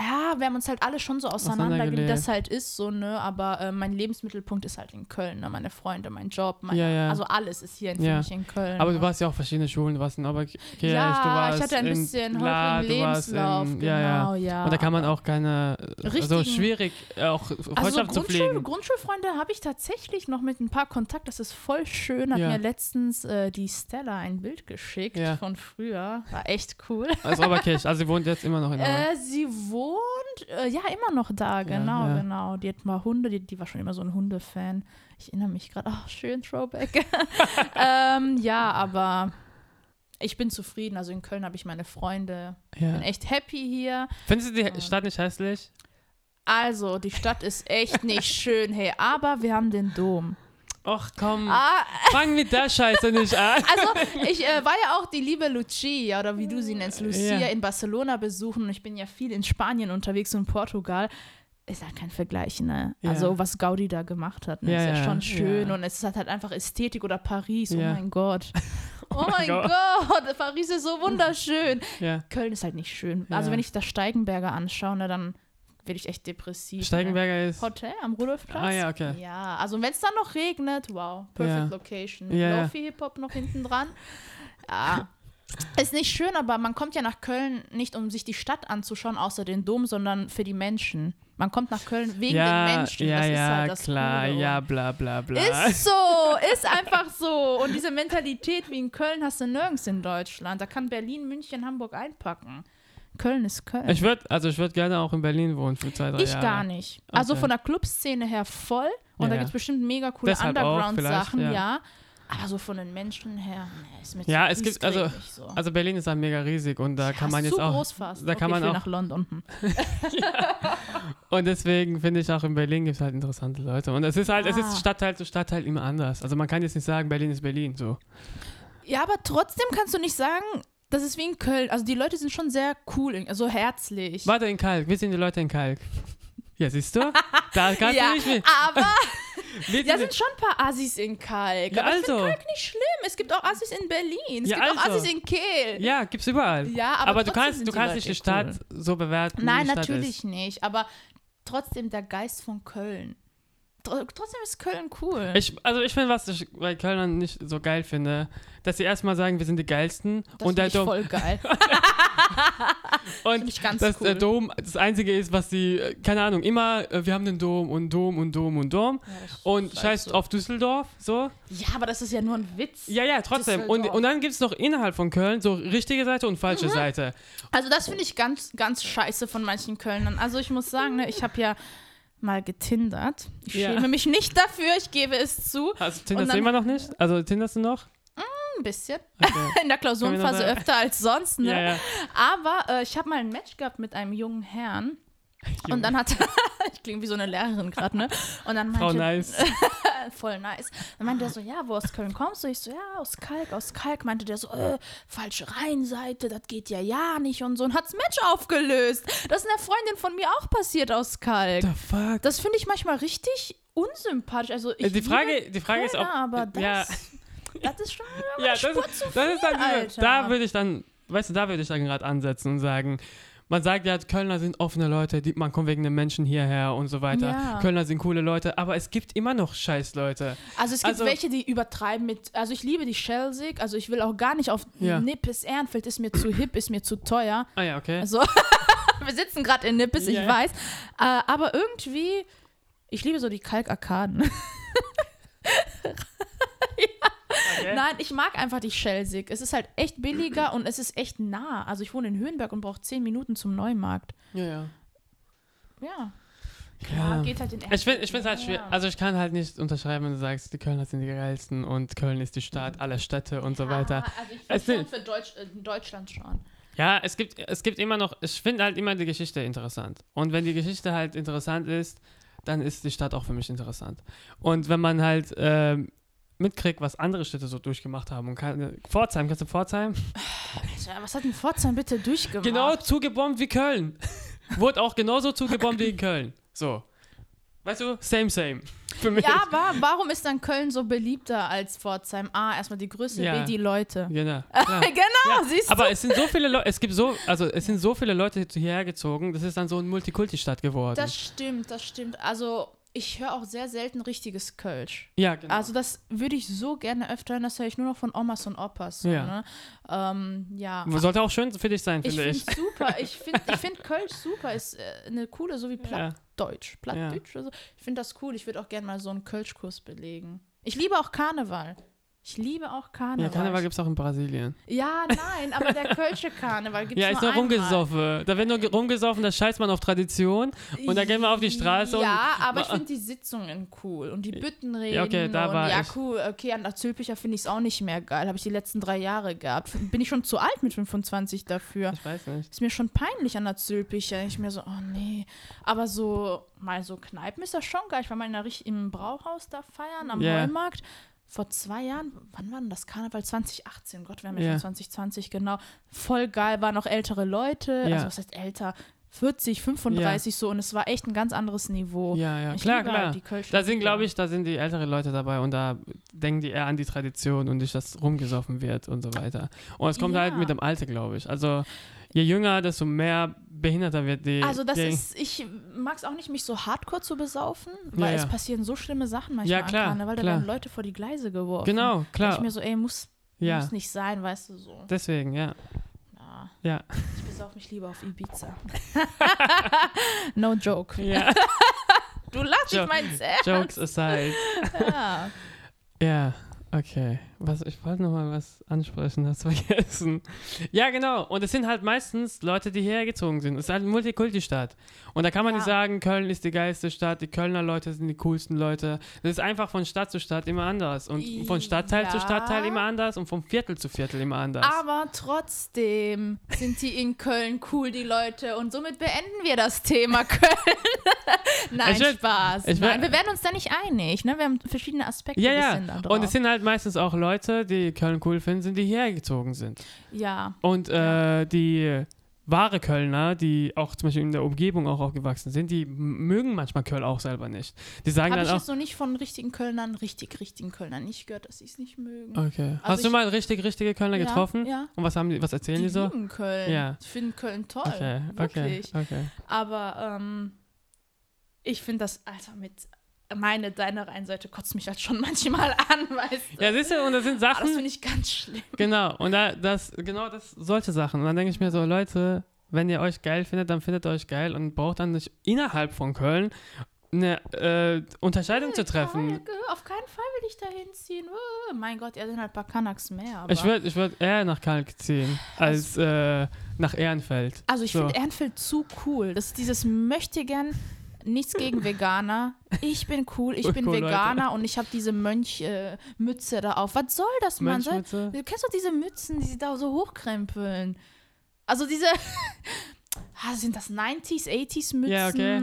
ja, wir haben uns halt alle schon so auseinandergelebt, wie das halt ist, so, ne? Aber äh, mein Lebensmittelpunkt ist halt in Köln, ne? Meine Freunde, mein Job, mein, Ja, ja. also alles ist hier in, Ja. in Köln. Aber du ne? warst ja auch verschiedene Schulen. Du warst in Oberkirch, ja, du warst ich hatte ein in bisschen La, häufigen Lebenslauf, in, genau, ja, ja. ja. Und da kann man auch keine, also Richtigen- schwierig äh, auch Also Freundschaft zu Grundschul pflegen. Grundschulfreunde habe ich tatsächlich noch mit ein paar Kontakt. Das ist voll schön. Hat mir letztens äh, die Stella ein Bild geschickt von früher. War echt cool. Aus Oberkirch, also sie wohnt jetzt immer noch in Oberkirch. Äh, sie wohnt äh, ja immer noch da, genau, ja. genau. Die hat mal Hunde, die, die war schon immer so ein Hundefan. Ich erinnere mich gerade, ach, schön, Throwback. ähm, ja, aber ich bin zufrieden. Also in Köln habe ich meine Freunde. ja. Bin echt happy hier. Findest du die Stadt nicht hässlich? Also, die Stadt ist echt nicht schön, hey, aber wir haben den Dom. Och komm, Ah, fang mit der Scheiße nicht an. Also, ich äh, war ja auch die liebe Lucia, oder wie du sie nennst, Lucia, Ja. in Barcelona besuchen. Und ich bin ja viel in Spanien unterwegs und Portugal. Ist halt kein Vergleich, ne? Ja. Also, was Gaudi da gemacht hat, ne? Ja, ist ja, schon schön. Und es hat halt einfach Ästhetik oder Paris. Oh mein Gott. Oh mein mein Gott. Gott, Paris ist so wunderschön. Ja. Köln ist halt nicht schön. Also, wenn ich das Steigenberger anschaue, ne, dann werde ich echt depressiv. Ne? Steigenberger ist. Hotel am Rudolfplatz. Ah ja, okay. Ja, also wenn es dann noch regnet, wow, perfect Ja. location. Ja. Lofi Hip Hop noch hinten dran. Ja. Ist nicht schön, aber man kommt ja nach Köln nicht, um sich die Stadt anzuschauen, außer den Dom, sondern für die Menschen. Man kommt nach Köln wegen ja, den Menschen. ja, das ja, halt das klar, Coole. ja, bla bla bla. Ist so, ist einfach so. Und diese Mentalität wie in Köln hast du nirgends in Deutschland. Da kann Berlin, München, Hamburg einpacken. Köln ist Köln. Ich würde, also ich würde gerne auch in Berlin wohnen für zwei, drei Ich Jahre. gar nicht. Also Okay. von der Clubszene her voll. Und Ja, da ja. gibt es bestimmt mega coole Underground-Sachen, ja. ja. Aber so von den Menschen her, nee, ist mir Ja, zu es gibt, also, so. also Berlin ist halt mega riesig und da Ja, kann man jetzt auch, groß fast. da okay, kann man ich auch- nach London. Hm. und deswegen finde ich auch in Berlin gibt es halt interessante Leute und es ist halt, es Ah. ist Stadtteil zu Stadtteil immer anders. Also man kann jetzt nicht sagen, Berlin ist Berlin, so. Ja, aber trotzdem kannst du nicht sagen, das ist wie in Köln. Also die Leute sind schon sehr cool, also herzlich. Warte in Kalk, wie sind die Leute in Kalk? Ja, siehst du? Da kannst ja, du nicht mehr. aber Wie da sind schon ein paar Assis in Kalk. Ja, aber ich also. finde Kalk nicht schlimm. Es gibt auch Assis in Berlin. Es Ja, gibt auch also. Assis in Kehl. ja, gibt's überall. Ja, aber, aber du kannst, du die kannst nicht die Stadt cool. so bewerten. Nein, natürlich Ist. nicht. Aber trotzdem der Geist von Köln. Tr- Trotzdem ist Köln cool. Ich, also ich finde, was ich bei Kölnern nicht so geil finde, dass sie erstmal sagen, wir sind die geilsten das und der ich Dom voll geil. und ich ganz dass cool. der Dom das einzige ist, was sie äh, keine Ahnung immer äh, wir haben den Dom und Dom und Dom und Dom Ja, und ist scheißt so. auf Düsseldorf so Ja, aber das ist ja nur ein Witz. ja ja trotzdem und, und dann gibt es noch innerhalb von Köln so richtige Seite und falsche Mhm. Seite Also das finde ich ganz, ganz scheiße von manchen Kölnern. Also ich muss sagen, ne, ich habe ja mal getindert. Ich Ja. schäme mich nicht dafür, ich gebe es zu. also tinderst du immer noch nicht also tinderst du noch Ein bisschen. okay. In der Klausurenphase öfter als sonst, ne? ja ja Aber äh, ich habe mal ein Match gehabt mit einem jungen Herrn. Und dann hat ich klinge wie so eine Lehrerin gerade, ne? Und dann meinte Frau nice voll nice. Dann meinte der so, ja, wo aus Köln kommst du? Ich so, ja, aus Kalk, aus Kalk. Meinte der so, äh, falsche Rheinseite, das geht ja ja nicht und so. Und hat's Match aufgelöst. Das ist einer Freundin von mir auch passiert aus Kalk. the fuck Das finde ich manchmal richtig unsympathisch. Also ich Äh, die Frage die Frage ist ob Kölner, aber das, ja das ist schon ja, das, ist- das ist dann, viel, Alter. da würde ich dann, weißt du, da würde ich dann gerade ansetzen und sagen, man sagt ja, Kölner sind offene Leute, die, man kommt wegen den Menschen hierher und so weiter. Ja. Kölner sind coole Leute, aber es gibt immer noch scheiß Leute. Also es gibt Also- welche, die übertreiben mit, also ich liebe die Schelsig, also ich will auch gar nicht auf Ja. Nippes, Ehrenfeld ist mir zu hip, ist mir zu teuer. Ah ja, okay. Also wir sitzen gerade in Nippes, Ja. ich weiß. Äh, aber irgendwie Ich liebe so die Kalkarkaden. Okay. Nein, ich mag einfach die Schelsig. Es ist halt echt billiger und es ist echt nah. Also ich wohne in Höhenberg und brauche zehn Minuten zum Neumarkt. Ja, ja. Ja. Ja. geht halt in Ich finde es halt schwer. Ja. Also ich kann halt nicht unterschreiben, wenn du sagst, die Kölner sind die geilsten und Köln ist die Stadt aller Städte und so weiter. Also ich Es schon für Deutsch, äh, Deutschland schon. Ja, es gibt, es gibt immer noch, ich finde halt immer die Geschichte interessant. Und wenn die Geschichte halt interessant ist, dann ist die Stadt auch für mich interessant. Und wenn man halt ähm, mitkriegt, was andere Städte so durchgemacht haben und kann, Pforzheim, kennst du Pforzheim? Alter, was hat denn Pforzheim bitte durchgemacht? Genau zugebombt wie Köln. Wurde auch genauso zugebombt wie in Köln. So. Weißt du, same, same. Für mich. Ja, aber warum ist dann Köln so beliebter als Pforzheim? A, erstmal die Größe, Ja. B, die Leute. Genau. genau, Ja, siehst du? aber es sind so viele Leute, es gibt so, also es sind so viele Leute hierher gezogen, das ist dann so ein Multikulti-Stadt geworden. Das stimmt, das stimmt. Also ich höre auch sehr selten richtiges Kölsch. ja, genau. Also das würde ich so gerne öfter hören, das höre ich nur noch von Omas und Opas. So, Ja. Ne? Ähm, ja. Sollte auch schön für dich sein, Ich finde finde ich. super. Ich finde ich find Kölsch super. Ist äh, eine coole, so wie Ja. Plattdeutsch. Plattdeutsch oder so. Ich finde das cool. Ich würde auch gerne mal so einen Kölschkurs belegen. Ich liebe auch Karneval. Ich liebe auch Karneval. Ja, Karneval gibt es auch in Brasilien. Ja, nein, aber der Kölsche Karneval gibt es Ja, ist nur nur rumgesoffen. Da wird nur ge- rumgesoffen, da scheißt man auf Tradition. Und da gehen wir auf die Straße und- Ja, aber ich finde die Sitzungen cool und die Büttenreden. Ja, okay, da und war Ja, ich. cool. Okay, an der Zülpicher finde ich es auch nicht mehr geil. Habe ich die letzten drei Jahre gehabt. Bin ich schon zu alt mit 25 dafür? Ich weiß nicht. Ist mir schon peinlich an der Zülpicher. Ich mir so, oh nee. Aber so, mal so Kneipen ist das schon geil. Ich war mal in der, im Brauhaus da feiern, am Ja. Neumarkt. Vor zwei Jahren, wann war denn das Karneval? 2018, Gott, wir haben ja Ja. schon 2020, genau. Voll geil, waren noch ältere Leute, Ja. also was heißt älter? 40, 35 so und es war echt ein ganz anderes Niveau. Ja, ja, Ich klar, klar. halt Da sind, glaube ich, da sind die älteren Leute dabei und da denken die eher an die Tradition und nicht, dass rumgesoffen wird und so weiter. Und es kommt Ja. halt mit dem Alter, glaube ich. Also je jünger, desto mehr behinderter wird die. Also das die, ist, ich mag es auch nicht, mich so hardcore zu besaufen, weil Ja, es ja. passieren so schlimme Sachen manchmal Ja, klar, an Karneval, da werden Leute vor die Gleise geworfen. Genau, Ich klar. mir so, ey, muss, Ja, muss nicht sein, weißt du so. deswegen, ja. Ja. Ja. Ich besauf mich lieber auf Ibiza. no joke. ja. Du lachst, ich Jo- mein's ernst. Jokes aside. Ja. Ja, okay. Was, ich wollte noch mal was ansprechen, hast vergessen. Ja, genau. Und es sind halt meistens Leute, die hierher gezogen sind. Es ist halt eine Multikulti-Stadt. Und da kann man Ja. nicht sagen, Köln ist die geilste Stadt, die Kölner Leute sind die coolsten Leute. Das ist einfach von Stadt zu Stadt immer anders. Und von Stadtteil zu Ja. Stadtteil immer anders und vom Viertel zu Viertel immer anders. Aber trotzdem sind die in Köln cool, die Leute. Und somit beenden wir das Thema Köln. Nein, Ich würd- Spaß. ich Nein, würd- wir werden uns da nicht einig. Ne? Wir haben verschiedene Aspekte. ja, ja. Und es sind halt meistens auch Leute, die Köln cool finden, sind, die hierher gezogen sind. ja. Und äh, die wahre Kölner, die auch zum Beispiel in der Umgebung auch aufgewachsen sind, die mögen manchmal Köln auch selber nicht. Die sagen ich dann auch, jetzt noch nicht von richtigen Kölnern, richtig richtigen Kölnern nicht gehört, dass sie es nicht mögen. okay. Also Hast du ich- mal richtig, richtige Kölner Ja, getroffen? Ja. Und was haben die, was erzählen die, Die so? lieben Köln. Ja. Die finden Köln toll. Okay, okay, Wirklich. okay. Aber ähm, ich finde das, Alter, mit meine, deine Rheinseite kotzt mich halt schon manchmal an, weißt du. Ja, siehst du, und das sind Ah, das Sachen, finde ich ganz schlimm. genau, und da, das, genau das, solche Sachen. Und dann denke ich mir so, Leute, wenn ihr euch geil findet, dann findet ihr euch geil und braucht dann nicht innerhalb von Köln eine äh, Unterscheidung zu treffen. Kalk, äh, Auf keinen Fall will ich da hinziehen. Äh, Mein Gott, ja, sind halt ein paar Kanaks mehr. Aber Ich würde ich würd eher nach Kalk ziehen, als äh, nach Ehrenfeld. also ich so. finde Ehrenfeld zu cool. Das ist dieses möchte gern nichts gegen Veganer. Ich bin cool, ich bin Cool, Leute. Veganer und ich habe diese Mönch-Mütze da auf. Was soll das, Mann? Soll, du kennst doch diese Mützen, die sie da so hochkrempeln. Also diese, ah, sind das 90s, 80s Mützen? Ja, okay.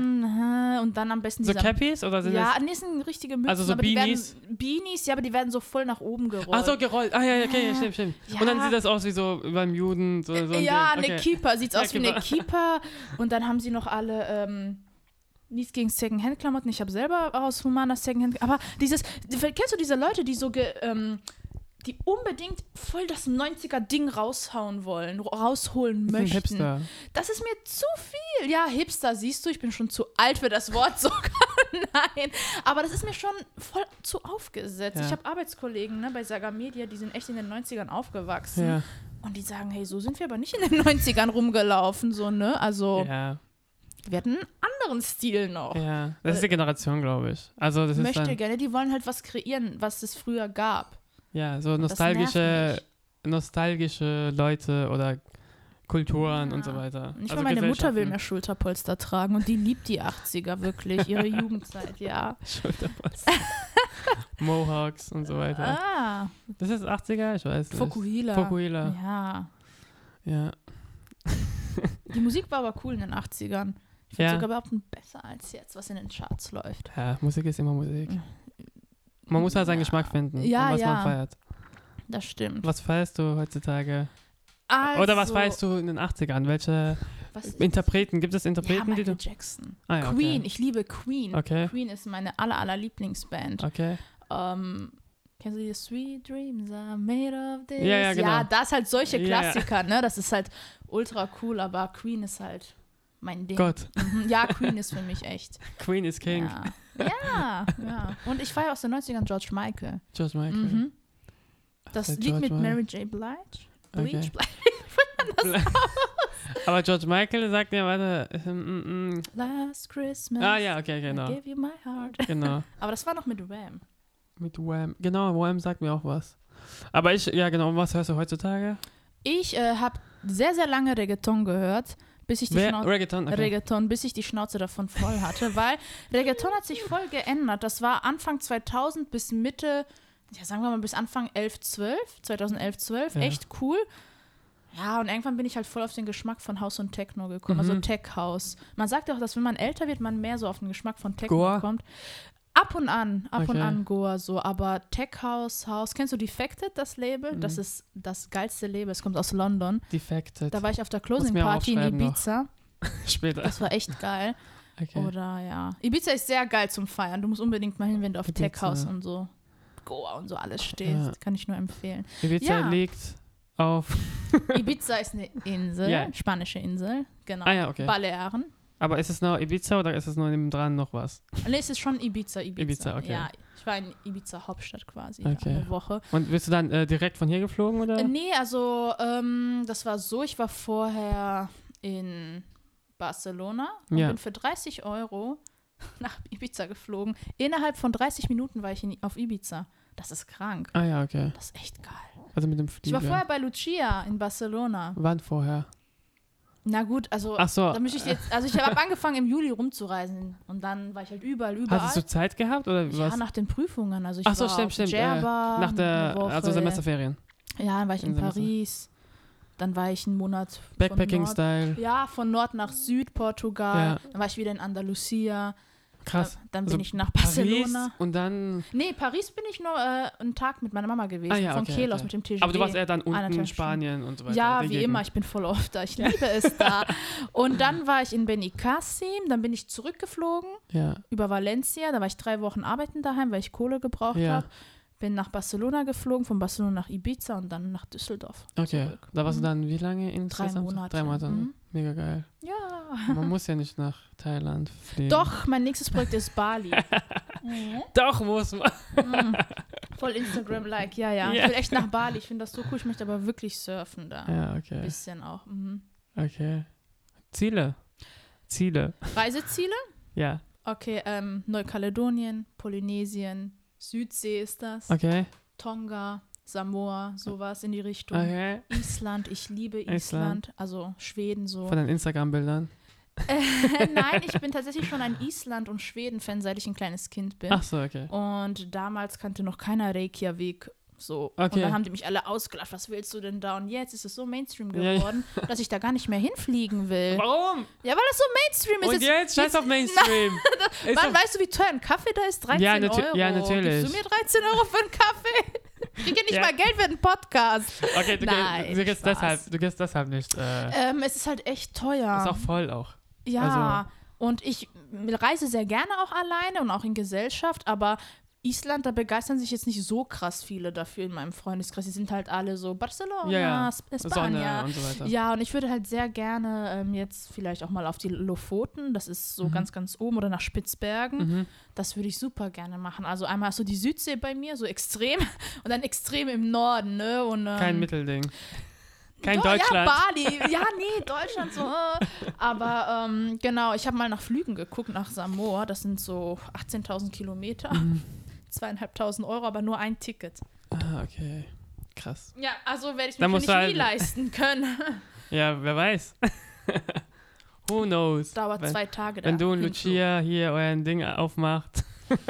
Und dann am besten So Cappies oder sind ja, das? nee, sind richtige Mützen. Also so aber die Beanies? Werden, Beanies, ja, aber die werden so voll nach oben gerollt. Ach so, gerollt. Ah ja, okay, ja, stimmt, stimmt. Ja. Und dann sieht das aus wie so beim Juden. So, so ein ja, Ding. eine okay. Keeper. Sieht Ja, aus wie eine Keeper. Keeper. Und dann haben sie noch alle ähm, nichts gegen Secondhand-Klamotten. Ich habe selber aus humaner Secondhand. Aber dieses, kennst du diese Leute, die so, ge, ähm, die unbedingt voll das 90er-Ding raushauen wollen, rausholen möchten? Hipster. Das ist mir zu viel. Ja, Hipster, siehst du, ich bin schon zu alt für das Wort sogar. Nein, aber das ist mir schon voll zu aufgesetzt. Ja. Ich habe Arbeitskollegen ne, bei Saga Media, die sind echt in den 90ern aufgewachsen. Ja. Und die sagen, hey, so sind wir aber nicht in den 90ern rumgelaufen, so, ne? Also, ja. wir hatten anderen Stil noch. Ja, das ist die Generation, glaube ich. Also das ist Möchte dann, gerne, die wollen halt was kreieren, was es früher gab. ja, so nostalgische, nostalgische Leute oder Kulturen und Ja. so weiter. Nicht also mal meine Mutter will mehr Schulterpolster tragen und die liebt die 80er wirklich, ihre Jugendzeit, ja. Schulterpolster. Mohawks und so weiter. Ah, Das ist 80er, ich weiß nicht. Fokuhila. Fokuhila. Ja. Ja. Die Musik war aber cool in den 80ern. Ich finde Ja. sogar überhaupt besser als jetzt, was in den Charts läuft. ja, Musik ist immer Musik. Man muss halt seinen Ja. Geschmack finden, Ja, was ja. man feiert. Das stimmt. Was feierst du heutzutage? Also, Oder was feierst du in den 80ern? Welche Interpreten? Gibt es ja, Interpreten, die Michael du. Jackson. Ah, ja, okay. Queen, ich liebe Queen. Okay. Queen ist meine aller, aller Lieblingsband. Okay. Ähm, kennst du die Sweet Dreams are made of this? Ja, ja, genau. Ja, das halt solche Ja, ja. Klassiker, ne? Das ist halt ultra cool, aber Queen ist halt mein Ding. Gott. Mhm. Ja, Queen ist für mich echt. Queen is King. Ja. ja, ja. Und ich feiere aus den 90ern George Michael. George Michael. Mhm. Das Lied George mit Michael. Mary J. Blige. Bleach, Okay. Blige. Aber George Michael sagt mir, warte. mm, mm. Last Christmas. Ah, ja, okay, I genau. gave you my heart. Genau. Aber das war noch mit Wham. Mit Wham. Genau, Wham sagt mir auch was. Aber ich, ja, genau. Was hörst du heutzutage? Ich äh, habe sehr, sehr lange Reggaeton gehört, bis ich die Wer? Schnauze. Reggaeton. Okay. Reggaeton, bis ich die Schnauze davon voll hatte, weil Reggaeton hat sich voll geändert. Das war Anfang 2000 bis Mitte, ja sagen wir mal bis Anfang 11, 12, 2011, 12, Ja. echt cool. Ja, und irgendwann bin ich halt voll auf den Geschmack von House und Techno gekommen, also Mhm. Tech House. Man sagt ja auch, dass wenn man älter wird, man mehr so auf den Geschmack von Techno Goa? kommt. Ab und an, ab und Okay. an Goa so, aber Tech House, House, kennst du Defected, das Label? Das Mhm. ist das geilste Label, es kommt aus London. Defected. Da war ich auf der Closing Party in. Ibiza. Später. Das war echt geil. Okay. Oder ja. Ibiza ist sehr geil zum Feiern. Du musst unbedingt mal hin, wenn du auf Ibiza. Tech House und so Goa und so alles stehst. Ja. Kann ich nur empfehlen. Ibiza Ja. liegt auf. Ibiza ist eine Insel, Ja. spanische Insel, genau. Ah ja, okay. Balearen. Aber ist es noch Ibiza oder ist es nur nebendran noch was? Nee, es ist schon Ibiza, Ibiza. Ibiza, okay. Ja, ich war in Ibiza Hauptstadt quasi Okay. eine Woche. Und bist du dann äh, direkt von hier geflogen oder? Äh, nee, also ähm, das war so, ich war vorher in Barcelona und Ja. bin für 30 Euro nach Ibiza geflogen. Innerhalb von 30 Minuten war ich in, auf Ibiza. Das ist krank. Ah ja, okay. Das ist echt geil. Also mit dem Ich Flieger. war vorher bei Lucia in Barcelona. Wann vorher? Na gut, also Ach so. da möchte ich jetzt, also ich habe angefangen im Juli rumzureisen und dann war ich halt überall, überall. Hattest du Zeit gehabt oder ja, was? nach den Prüfungen. Also ich Ach so, war stimmt, stimmt. Äh, Djerba nach der, Woche. also Semesterferien. Ja, dann war ich in, in. Paris. Dann war ich einen Monat von Nord- Backpacking-Style. Ja, von Nord nach Süd Portugal. Ja. Dann war ich wieder in Andalusia. Krass. Dann bin Also ich nach Paris Barcelona. und dann. Nee, Paris bin ich nur äh, einen Tag mit meiner Mama gewesen. Ah, ja, von okay, Kiel okay. aus mit dem TGV. Aber du warst eher dann unten in Spanien und so weiter. Ja, wie Gegend. immer, ich bin voll oft da. Ich liebe es da. Und dann war ich in Benicassim, dann bin ich zurückgeflogen Ja. über Valencia. Da war ich drei Wochen arbeiten daheim, weil ich Kohle gebraucht Ja. habe. Bin nach Barcelona geflogen, von Barcelona nach Ibiza und dann nach Düsseldorf. Okay. Zurück. Da warst Mhm. du dann wie lange insgesamt? Monate. Drei Monate. Mhm. Mega geil. Ja. Man muss ja nicht nach Thailand fliegen. Doch, mein nächstes Projekt ist Bali. Mhm. Doch muss man. Mhm. Voll Instagram-like, ja, ja. Ja. Ich will echt nach Bali. Ich finde das so cool. Ich möchte aber wirklich surfen da. Ja, Ein okay. bisschen auch. Mhm. Okay. Ziele. Ziele. Reiseziele? Ja. Okay, ähm, Neukaledonien, Polynesien, Südsee ist das. Okay. Tonga, Samoa, sowas in die Richtung. Okay. Island, ich liebe Island. Island. Also Schweden so. Von den Instagram-Bildern. Äh, Nein, ich bin tatsächlich schon ein Island- und Schweden-Fan, seit ich ein kleines Kind bin. Ach so, okay. Und damals kannte noch keiner Reykjavik. So. Und Okay. dann haben die mich alle ausgelacht, was willst du denn da? Und jetzt ist es so Mainstream Ja, ja. geworden, dass ich da gar nicht mehr hinfliegen will. Warum? Ja, weil das so Mainstream ist. Und jetzt? Scheiß auf Mainstream. Ist Mann, weißt du, wie teuer ein Kaffee da ist? 13 Ja, Euro. ja, natürlich. Gibst du mir 13 Euro für einen Kaffee? Ich kriege ja nicht Ja. mal Geld für einen Podcast. Okay, du, Nein, gehst, du, gehst deshalb, du gehst deshalb nicht. Äh, Ähm, es ist halt echt teuer. Ist auch voll auch. Ja, Also- und ich reise sehr gerne auch alleine und auch in Gesellschaft, aber Island, da begeistern sich jetzt nicht so krass viele dafür in meinem Freundeskreis. Die sind halt alle so Barcelona, Ja, ja. Sp- Sonne Spanier. und so weiter. Ja, und ich würde halt sehr gerne ähm, jetzt vielleicht auch mal auf die Lofoten, das ist so ganz, ganz oben, oder nach Spitzbergen. Mhm. Das würde ich super gerne machen. Also einmal hast du die Südsee bei mir, so extrem, und dann extrem im Norden, ne? Und, ähm, Kein Mittelding. Kein Do- Deutschland. Ja, Bali. Ja, nee, Deutschland so. äh. Aber ähm, genau, ich habe mal nach Flügen geguckt, nach Samoa. Das sind so 18.000 Kilometer. Mhm. Zweieinhalbtausend Euro, aber nur ein Ticket. Ah, okay. Krass. Ja, also werde ich mir nicht du nie halt- leisten können. Ja, wer weiß. Who knows? Dauert wenn, zwei Tage. Wenn du und. Lucia hier euer Ding aufmacht.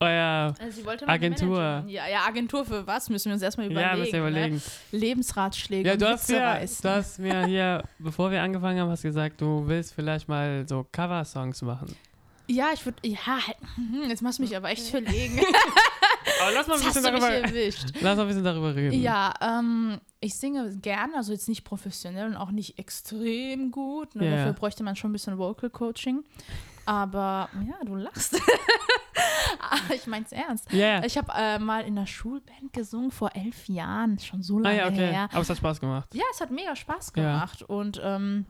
euer. Also Agentur. Ja, ja, Agentur für was? Müssen wir uns erstmal überlegen. ja, müsst ihr überlegen. Ne? Lebensratschläge. Ja, du hast, reißen. du hast mir hier, bevor wir angefangen haben, hast gesagt, du willst vielleicht mal so Cover-Songs machen. Ja, ich würde. Ja, hm, jetzt machst du mich aber echt verlegen. Aber lass mal ein bisschen darüber, lass mal ein bisschen darüber reden. Ja, ähm, ich singe gerne, also jetzt nicht professionell und auch nicht extrem gut. Ne? Ja. Dafür bräuchte man schon ein bisschen Vocal Coaching. Aber ja, du lachst. Ich mein's ernst. Ja, ja. Ich habe äh, mal in der Schulband gesungen vor elf Jahren, schon so Ah lange ja, okay. her. Aber es hat Spaß gemacht. Ja, es hat mega Spaß Ja. gemacht. Und ähm,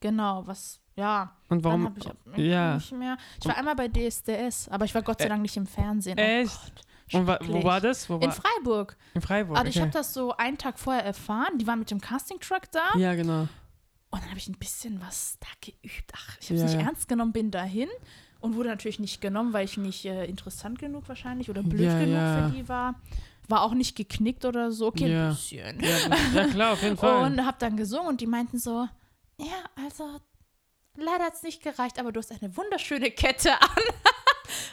genau, was, ja, Und dann warum? habe ich ab- ja. nicht mehr. Ich war einmal bei DSDS, aber ich war Gott sei Dank nicht im Fernsehen. Oh Echt? Gott, Und wa wo war das? Wo In war? Freiburg. In Freiburg. Also ich okay. habe das so einen Tag vorher erfahren. Die waren mit dem Casting-Truck da. Ja, genau. Und dann habe ich ein bisschen was da geübt. Ach, ich habe es Ja, nicht ja. ernst genommen, bin dahin und wurde natürlich nicht genommen, weil ich nicht äh, interessant genug wahrscheinlich oder blöd Ja, genug für die war. War auch nicht geknickt oder so. Okay, ein bisschen. Ja, ja, klar, auf jeden Fall. Und habe dann gesungen und die meinten so, ja, also leider hat es nicht gereicht, aber du hast eine wunderschöne Kette an.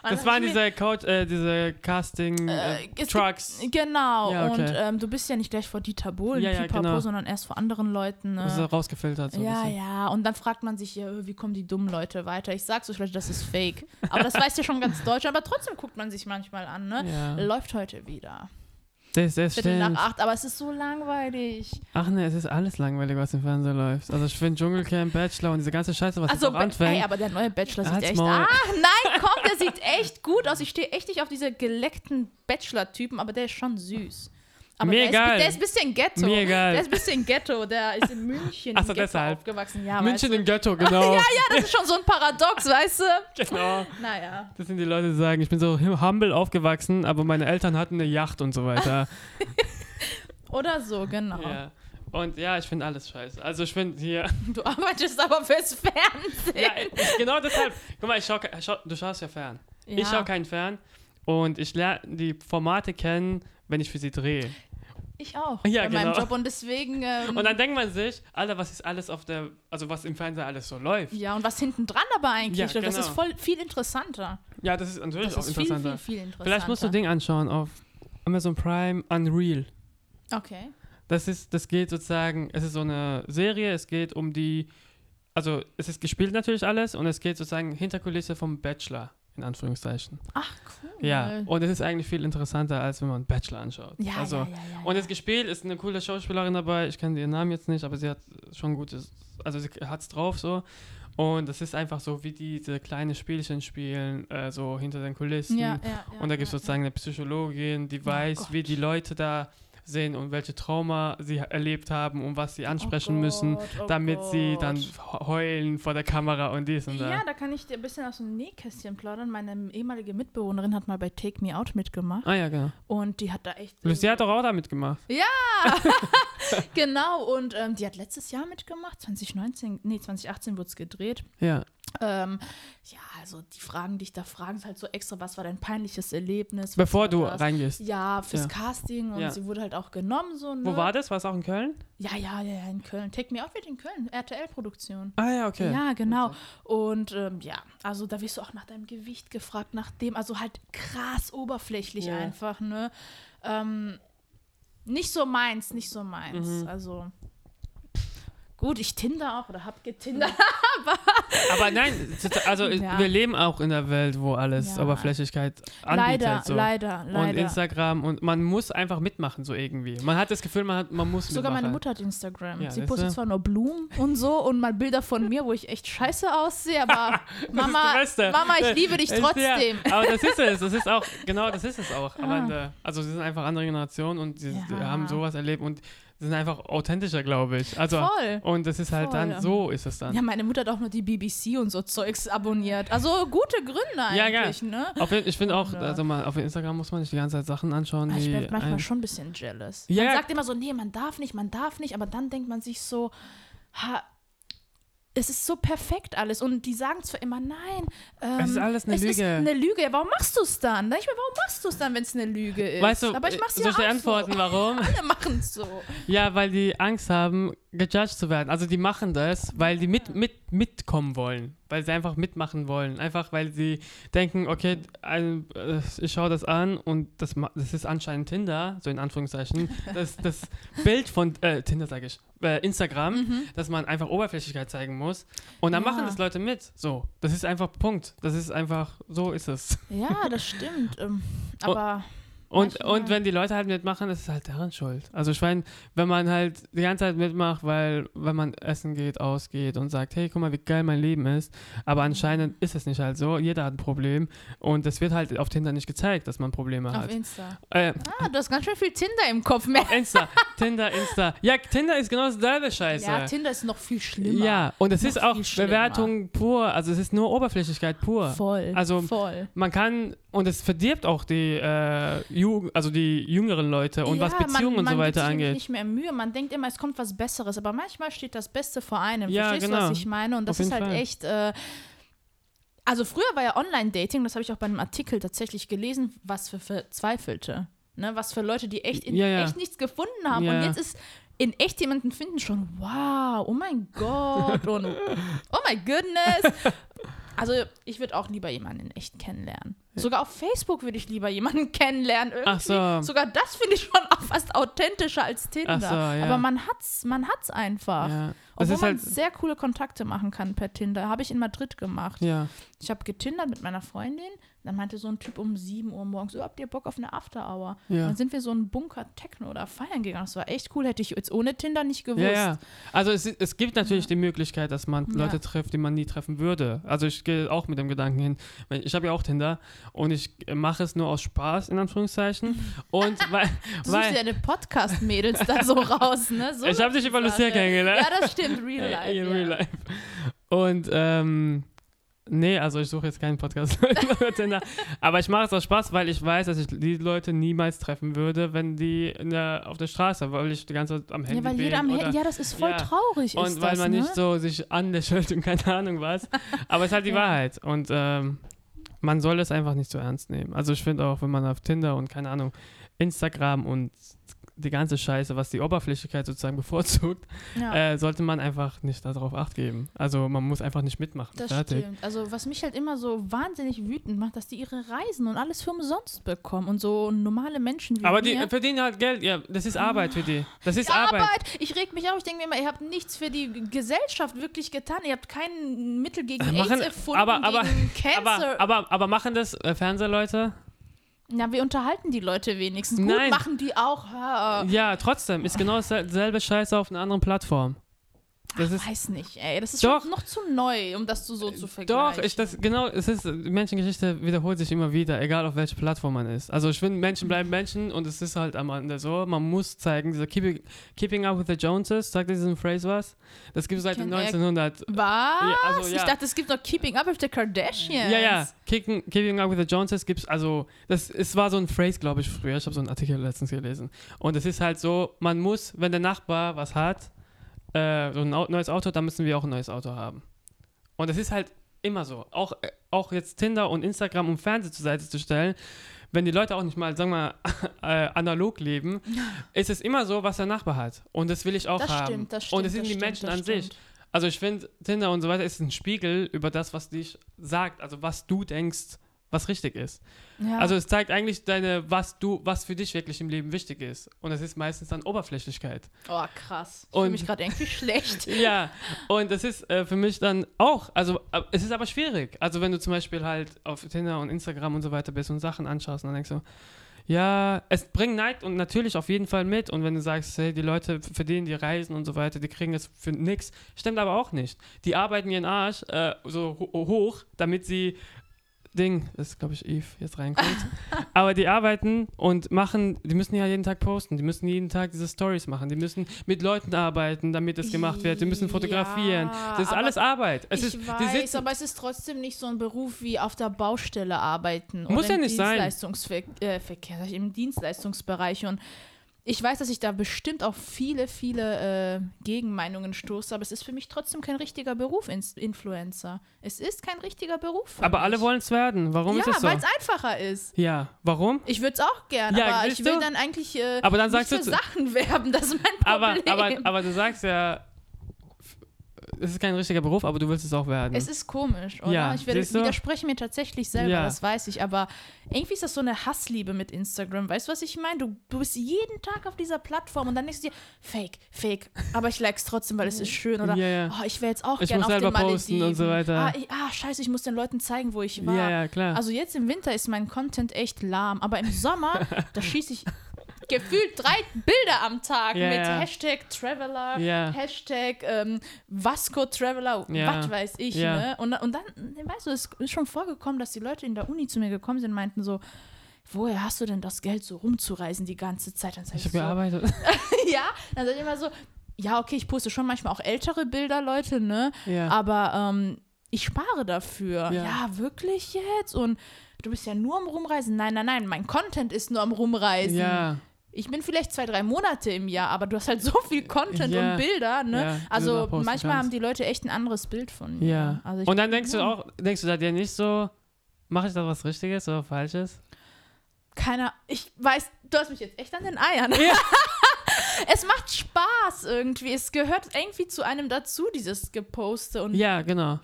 Das waren diese, Coach, äh, diese Casting Äh, äh, Trucks. Genau, Ja, okay. und ähm, du bist ja nicht gleich vor Dieter Bohlen, Ja, ja, Pipapo, genau. sondern erst vor anderen Leuten. Ne? Das ist rausgefiltert. So ja, ja, und dann fragt man sich, ja, wie kommen die dummen Leute weiter? Ich sag's euch, Leute, das ist fake. Aber das weiß ja schon ganz Deutschland, aber trotzdem guckt man sich manchmal an, ne? Läuft heute wieder. Das, das Viertel nach acht, aber es ist so langweilig. Ach ne, es ist alles langweilig, was im Fernsehen läuft. Also ich finde Dschungelcamp, Bachelor und diese ganze Scheiße, was Also, jetzt auch ey, anfängt. aber der neue Bachelor sieht echt. Maul. Ah, nein, komm, der sieht echt gut aus. Ich stehe echt nicht auf diese geleckten Bachelor-Typen, aber der ist schon süß. Aber Mir der, egal. Ist, der ist ein bisschen Ghetto. Mir Der egal. ist ein bisschen Ghetto. Der ist in München Ach so, im Ghetto deshalb. aufgewachsen. Ja, München im Ghetto, genau. du? Ja, das ist schon so ein Paradox, weißt du? genau. Naja. Das sind die Leute, die sagen, ich bin so humble aufgewachsen, aber meine Eltern hatten eine Yacht und so weiter. Oder so, genau. ja. Und ja, ich finde alles scheiße. Also ich finde hier, Du arbeitest aber fürs Fernsehen. ja, ich, genau deshalb, guck mal, ich schau, ke- schau, du schaust ja fern. Ja. Ich schaue keinen Fern und ich lerne die Formate kennen, wenn ich für sie drehe. Ich auch. Ja, bei meinem genau. Job und deswegen. Ähm, Und dann denkt man sich, Alter, was ist alles auf der, also was im Fernsehen alles so läuft. ja, und was hinten dran aber eigentlich? Ja, läuft, Das genau. ist voll viel interessanter. Ja, das ist natürlich Das auch ist viel, interessanter. viel, viel interessanter. Vielleicht musst du Ding anschauen auf Amazon Prime Unreal. Okay. Das ist, das geht sozusagen, es ist so eine Serie, es geht um die, also es ist gespielt natürlich alles und es geht sozusagen Hinterkulisse vom Bachelor, in Anführungszeichen. Ach, cool. Ja, und es ist eigentlich viel interessanter, als wenn man Bachelor anschaut. ja, also, ja, ja, ja, Und das gespielt ist eine coole Schauspielerin dabei, ich kenne ihren Namen jetzt nicht, aber sie hat schon gutes, also sie hat es drauf so. Und es ist einfach so, wie die diese kleine Spielchen spielen, äh, so hinter den Kulissen. ja, ja, ja, Und da gibt es sozusagen eine Psychologin, die Oh weiß, wie Gott. die Leute da sehen und welche Trauma sie erlebt haben und was sie ansprechen Oh müssen, Gott, oh damit sie dann Gott. heulen vor der Kamera und dies und Ja, da. kann ich dir ein bisschen aus dem Nähkästchen plaudern. Meine ehemalige Mitbewohnerin hat mal bei Take Me Out mitgemacht Ah ja, genau. und die hat da echt. Lucia hat doch auch da mitgemacht. genau, und ähm, die hat letztes Jahr mitgemacht, 2019, nee, 2018 wurde es gedreht. Ja. Ähm, ja, also die Fragen, die ich da fragen, ist halt so extra, was war dein peinliches Erlebnis? Bevor du das? reingehst. Ja, fürs Ja. Casting und Ja. sie wurde halt auch genommen. So, ne? Wo war das? War es auch in Köln? Ja, ja, ja, ja, in Köln. Take Me Out wird in Köln, RTL-Produktion. Ah ja, okay. Ja, genau. Und ähm, ja, also da wirst du auch nach deinem Gewicht gefragt, nach dem, also halt krass oberflächlich Ja. einfach, ne? Ähm, nicht so meins, nicht so meins. Mhm. Also gut, ich tinder auch oder hab getindert. Aber nein, also Ja. wir leben auch in der Welt, wo alles Ja. Oberflächlichkeit anbietet. leider, so. leider, Und leider. Instagram und man muss einfach mitmachen, so irgendwie. Man hat das Gefühl, man, hat, man muss Sogar mitmachen. meine Mutter hat Instagram. Ja, Sie postet zwar nur Blumen und so und mal Bilder von mir, wo ich echt scheiße aussehe, aber Mama. Mama, ich liebe dich trotzdem. Ja, aber das ist es, das ist auch, genau das ist es auch. Am Ah. Also sie sind einfach andere Generationen und sie, Ja. sie haben sowas erlebt und sind einfach authentischer, glaube ich. Also, Voll. und das ist halt dann, Voll. so ist es dann. Ja, meine Mutter hat auch nur die BBC und so Zeugs abonniert. Also gute Gründe Ja, eigentlich, ja. ne? Auf, ich finde auch, also mal, auf Instagram muss man nicht die ganze Zeit Sachen anschauen, Ich die werde manchmal ein- schon ein bisschen jealous. Ja. Man sagt immer so, nee, man darf nicht, man darf nicht, aber dann denkt man sich so, ha, es ist so perfekt alles und die sagen zwar immer, nein, ähm, Es ist alles eine es ist Lüge. eine Lüge. Ja, warum machst du es dann? Da ich mir, warum machst du es dann, wenn es eine Lüge ist? Weißt du, aber ich mach's soll ja auch antworten, so. warum? Alle machen es so. Ja, weil die Angst haben, gejudged zu werden. Also die machen das, weil die mit, mit, mitkommen wollen. Weil sie einfach mitmachen wollen. Einfach weil sie denken, okay, ein, äh, ich schaue das an und das, das ist anscheinend Tinder, so in Anführungszeichen. Das, das Bild von, äh, Tinder sage ich, äh, Instagram, dass man einfach Oberflächlichkeit zeigen muss. Und dann Ja. machen das Leute mit. So, das ist einfach Punkt. Das ist einfach, so ist es. Ja, das stimmt. Ähm, aber Und, Manchmal- und wenn die Leute halt mitmachen, ist es halt deren Schuld. Also ich meine, wenn man halt die ganze Zeit mitmacht, weil wenn man essen geht, ausgeht und sagt, hey, guck mal, wie geil mein Leben ist, aber anscheinend ist es nicht halt so. Jeder hat ein Problem und das wird halt auf Tinder nicht gezeigt, dass man Probleme auf hat. Insta. Äh, Ah, du hast ganz schön viel Tinder im Kopf. Mehr. Insta, Tinder, Insta. Ja, Tinder ist genau dasselbe Scheiße. Ja, Tinder ist noch viel schlimmer. Ja, und es ist auch. Bewertung pur, also es ist nur Oberflächlichkeit pur. Voll. Also- voll. Man kann, und es verdirbt auch die, äh, Ju also die jüngeren Leute und was Ja, Beziehungen man, und so man weiter angeht. nicht mehr Mühe. Man denkt immer, es kommt was Besseres, aber manchmal steht das Beste vor einem. Ja, Verstehst du, genau. was ich meine? Und das ist halt Fall. echt. Äh, also früher war ja Online-Dating, das habe ich auch bei einem Artikel tatsächlich gelesen, was für Verzweifelte. Ne? Was für Leute, die echt in Ja, ja. echt nichts gefunden haben. Ja. Und jetzt ist in echt jemanden finden schon, wow, oh mein Gott und oh my goodness. Also ich würde auch lieber jemanden in echt kennenlernen. Sogar auf Facebook würde ich lieber jemanden kennenlernen. Irgendwie. Ach so. Sogar das finde ich schon fast authentischer als Tinder. So, ja. Aber man hat's, man hat's einfach. Ja. Das Obwohl man halt, sehr coole Kontakte machen kann per Tinder. Habe ich in Madrid gemacht. ja. Ich habe getindert mit meiner Freundin. Dann meinte so ein Typ um 7 Uhr morgens, so, habt ihr Bock auf eine After-Hour? Ja. Dann sind wir so einen Bunker Techno oder feiern gegangen. Das war echt cool. Hätte ich jetzt ohne Tinder nicht gewusst. Ja, ja. Also es, es gibt natürlich die Möglichkeit, dass man Ja. Leute trifft, die man nie treffen würde. Also ich gehe auch mit dem Gedanken hin. Ich habe ja auch Tinder und ich mache es nur aus Spaß, in Anführungszeichen. Und weil, Du suchst weil ja eine Podcast-Mädels da so raus, ne? So ich habe dich über Lucia kennengelernt. Ja, das stimmt. Real life. In ja. real life. Und ähm, nee, also ich suche jetzt keinen Podcast. Aber ich mache es aus Spaß, weil ich weiß, dass ich die Leute niemals treffen würde, wenn die der, auf der Straße, weil ich die ganze Zeit am Handy Ja, weil bin. jeder am Handy, ja, das ist voll Ja. traurig. Und ist weil das, man ne? nicht so sich anlächelt und keine Ahnung was. Aber es ist halt die Ja. Wahrheit. Und ähm, man soll es einfach nicht so ernst nehmen. Also ich finde auch, wenn man auf Tinder und keine Ahnung, Instagram und die ganze Scheiße, was die Oberflächlichkeit sozusagen bevorzugt, Ja. äh, sollte man einfach nicht darauf acht geben. Also man muss einfach nicht mitmachen. Das Fertig. stimmt. Also was mich halt immer so wahnsinnig wütend macht, dass die ihre Reisen und alles für umsonst bekommen und so normale Menschen wie Aber die mir. verdienen halt Geld. Ja, das ist Arbeit für die. Das ist Die Arbeit. Arbeit. Ich reg mich auf. Ich denke mir immer, ihr habt nichts für die Gesellschaft wirklich getan. Ihr habt kein Mittel gegen Äh, AIDS machen- erfunden, aber- aber- gegen Cancer. Aber, aber, aber machen das äh, Fernsehleute? Ja, wir unterhalten die Leute wenigstens. Gut, Nein. machen die auch. Ja, Ja, trotzdem. Ist genau dasselbe Scheiße auf einer anderen Plattform. Das ist weiß nicht, ey. Das ist Doch. schon noch zu neu, um das so, so zu Doch, vergleichen. ich, das, genau, es ist, Menschengeschichte wiederholt sich immer wieder, egal auf welcher Plattform man ist. Also ich finde, Menschen bleiben Menschen und es ist halt am Ende so, man muss zeigen, dieser Keeping, Keeping Up with the Joneses, sagt diesen Phrase was? Das gibt es seit Kenn er- 1900. Was? Ja, also, ja. Ich dachte, es gibt noch Keeping Up with the Kardashians. Ja, ja, Keeping, Keeping Up with the Joneses gibt es, also, das es war so ein Phrase, glaube ich, früher. Ich habe so einen Artikel letztens gelesen. Und es ist halt so, man muss, wenn der Nachbar was hat, äh, so ein neues Auto, dann müssen wir auch ein neues Auto haben. Und es ist halt immer so. Auch, äh, auch jetzt Tinder und Instagram, um Fernsehen zur Seite zu stellen, wenn die Leute auch nicht mal, sagen wir mal, äh, analog leben, ist es immer so, was der Nachbar hat. Und das will ich auch Das haben. stimmt, das stimmt. und es sind das die stimmt, Menschen das an sich. Also ich finde, Tinder und so weiter ist ein Spiegel über das, was dich sagt, also was du denkst, was richtig ist. Ja. Also es zeigt eigentlich deine, was du, was für dich wirklich im Leben wichtig ist. Und es ist meistens dann Oberflächlichkeit. oh, krass. Ich fühle mich gerade irgendwie schlecht. Ja, und das ist äh, für mich dann auch, also äh, es ist aber schwierig. Also wenn du zum Beispiel halt auf Tinder und Instagram und so weiter bist und Sachen anschaust und dann denkst du, ja, es bringt Neid und natürlich auf jeden Fall mit. Und wenn du sagst, hey, die Leute für den, die reisen und so weiter, die kriegen es für nix, stimmt aber auch nicht. Die arbeiten ihren Arsch äh, so ho hoch, damit sie Ding, das ist glaube ich Eve, jetzt reinkommt. Aber die arbeiten und machen, die müssen ja jeden Tag posten, die müssen jeden Tag diese Stories machen, die müssen mit Leuten arbeiten, damit das gemacht wird, die müssen fotografieren. Ja, das ist alles Arbeit. Es ich ist, weiß, sitzen, aber es ist trotzdem nicht so ein Beruf wie auf der Baustelle arbeiten. Muss oder ja nicht sein. Dienstleistungsverkehr, äh, Verkehr, im Dienstleistungsbereich. Und ich weiß, dass ich da bestimmt auf viele, viele äh, Gegenmeinungen stoße, aber es ist für mich trotzdem kein richtiger Beruf, Ins Influencer. Es ist kein richtiger Beruf. Für aber mich. alle wollen es werden. Warum Ja, ist es so? weil es einfacher ist. Ja, warum? Ich würde es auch gerne, Ja, aber ich will du? dann eigentlich äh, Aber dann nicht sagst für du- Sachen werben. Das ist mein Aber, Problem. aber, aber du sagst ja, es ist kein richtiger Beruf, aber du willst es auch werden. Es ist komisch, oder? Ja, ich werde, widerspreche mir tatsächlich selber, Ja. das weiß ich, aber irgendwie ist das so eine Hassliebe mit Instagram. Weißt du, was ich meine? Du, du bist jeden Tag auf dieser Plattform und dann denkst du dir, fake, fake, aber ich like es trotzdem, weil es ist schön. Oder, Ja, ja. oh, ich wäre jetzt auch Ich gerne auf den selber posten Malediven. und so weiter. Ah, ich, ah, scheiße, ich muss den Leuten zeigen, wo ich war. ja, ja, klar. Also jetzt im Winter ist mein Content echt lahm, aber im Sommer, da schieße ich gefühlt drei Bilder am Tag Ja, mit ja. Hashtag Traveler, Ja. Hashtag ähm, Vasco Traveler, was weiß ich. Ne? Und, und dann, weißt du, es ist schon vorgekommen, dass die Leute in der Uni zu mir gekommen sind und meinten so, woher hast du denn das Geld, so rumzureisen die ganze Zeit? Dann sag ich ich habe so, gearbeitet. ja, dann sag ich immer so, ja, okay, ich poste schon manchmal auch ältere Bilder, Leute, ne? Aber ähm, ich spare dafür. Ja. Ja. wirklich jetzt? Und du bist ja nur am Rumreisen. Nein, nein, nein, mein Content ist nur am Rumreisen. ja. Ich bin vielleicht zwei, drei Monate im Jahr, aber du hast halt so viel Content Ja. und Bilder, ne? Du also manchmal kannst. haben die Leute echt ein anderes Bild von mir. Ja. Also Und dann denkst du auch, denkst du da dir nicht so, mache ich da was Richtiges oder Falsches? Keiner, ich weiß, du hast mich jetzt echt an den Eiern. Ja. es macht Spaß irgendwie. Es gehört irgendwie zu einem dazu, dieses Geposte und Ja, genau.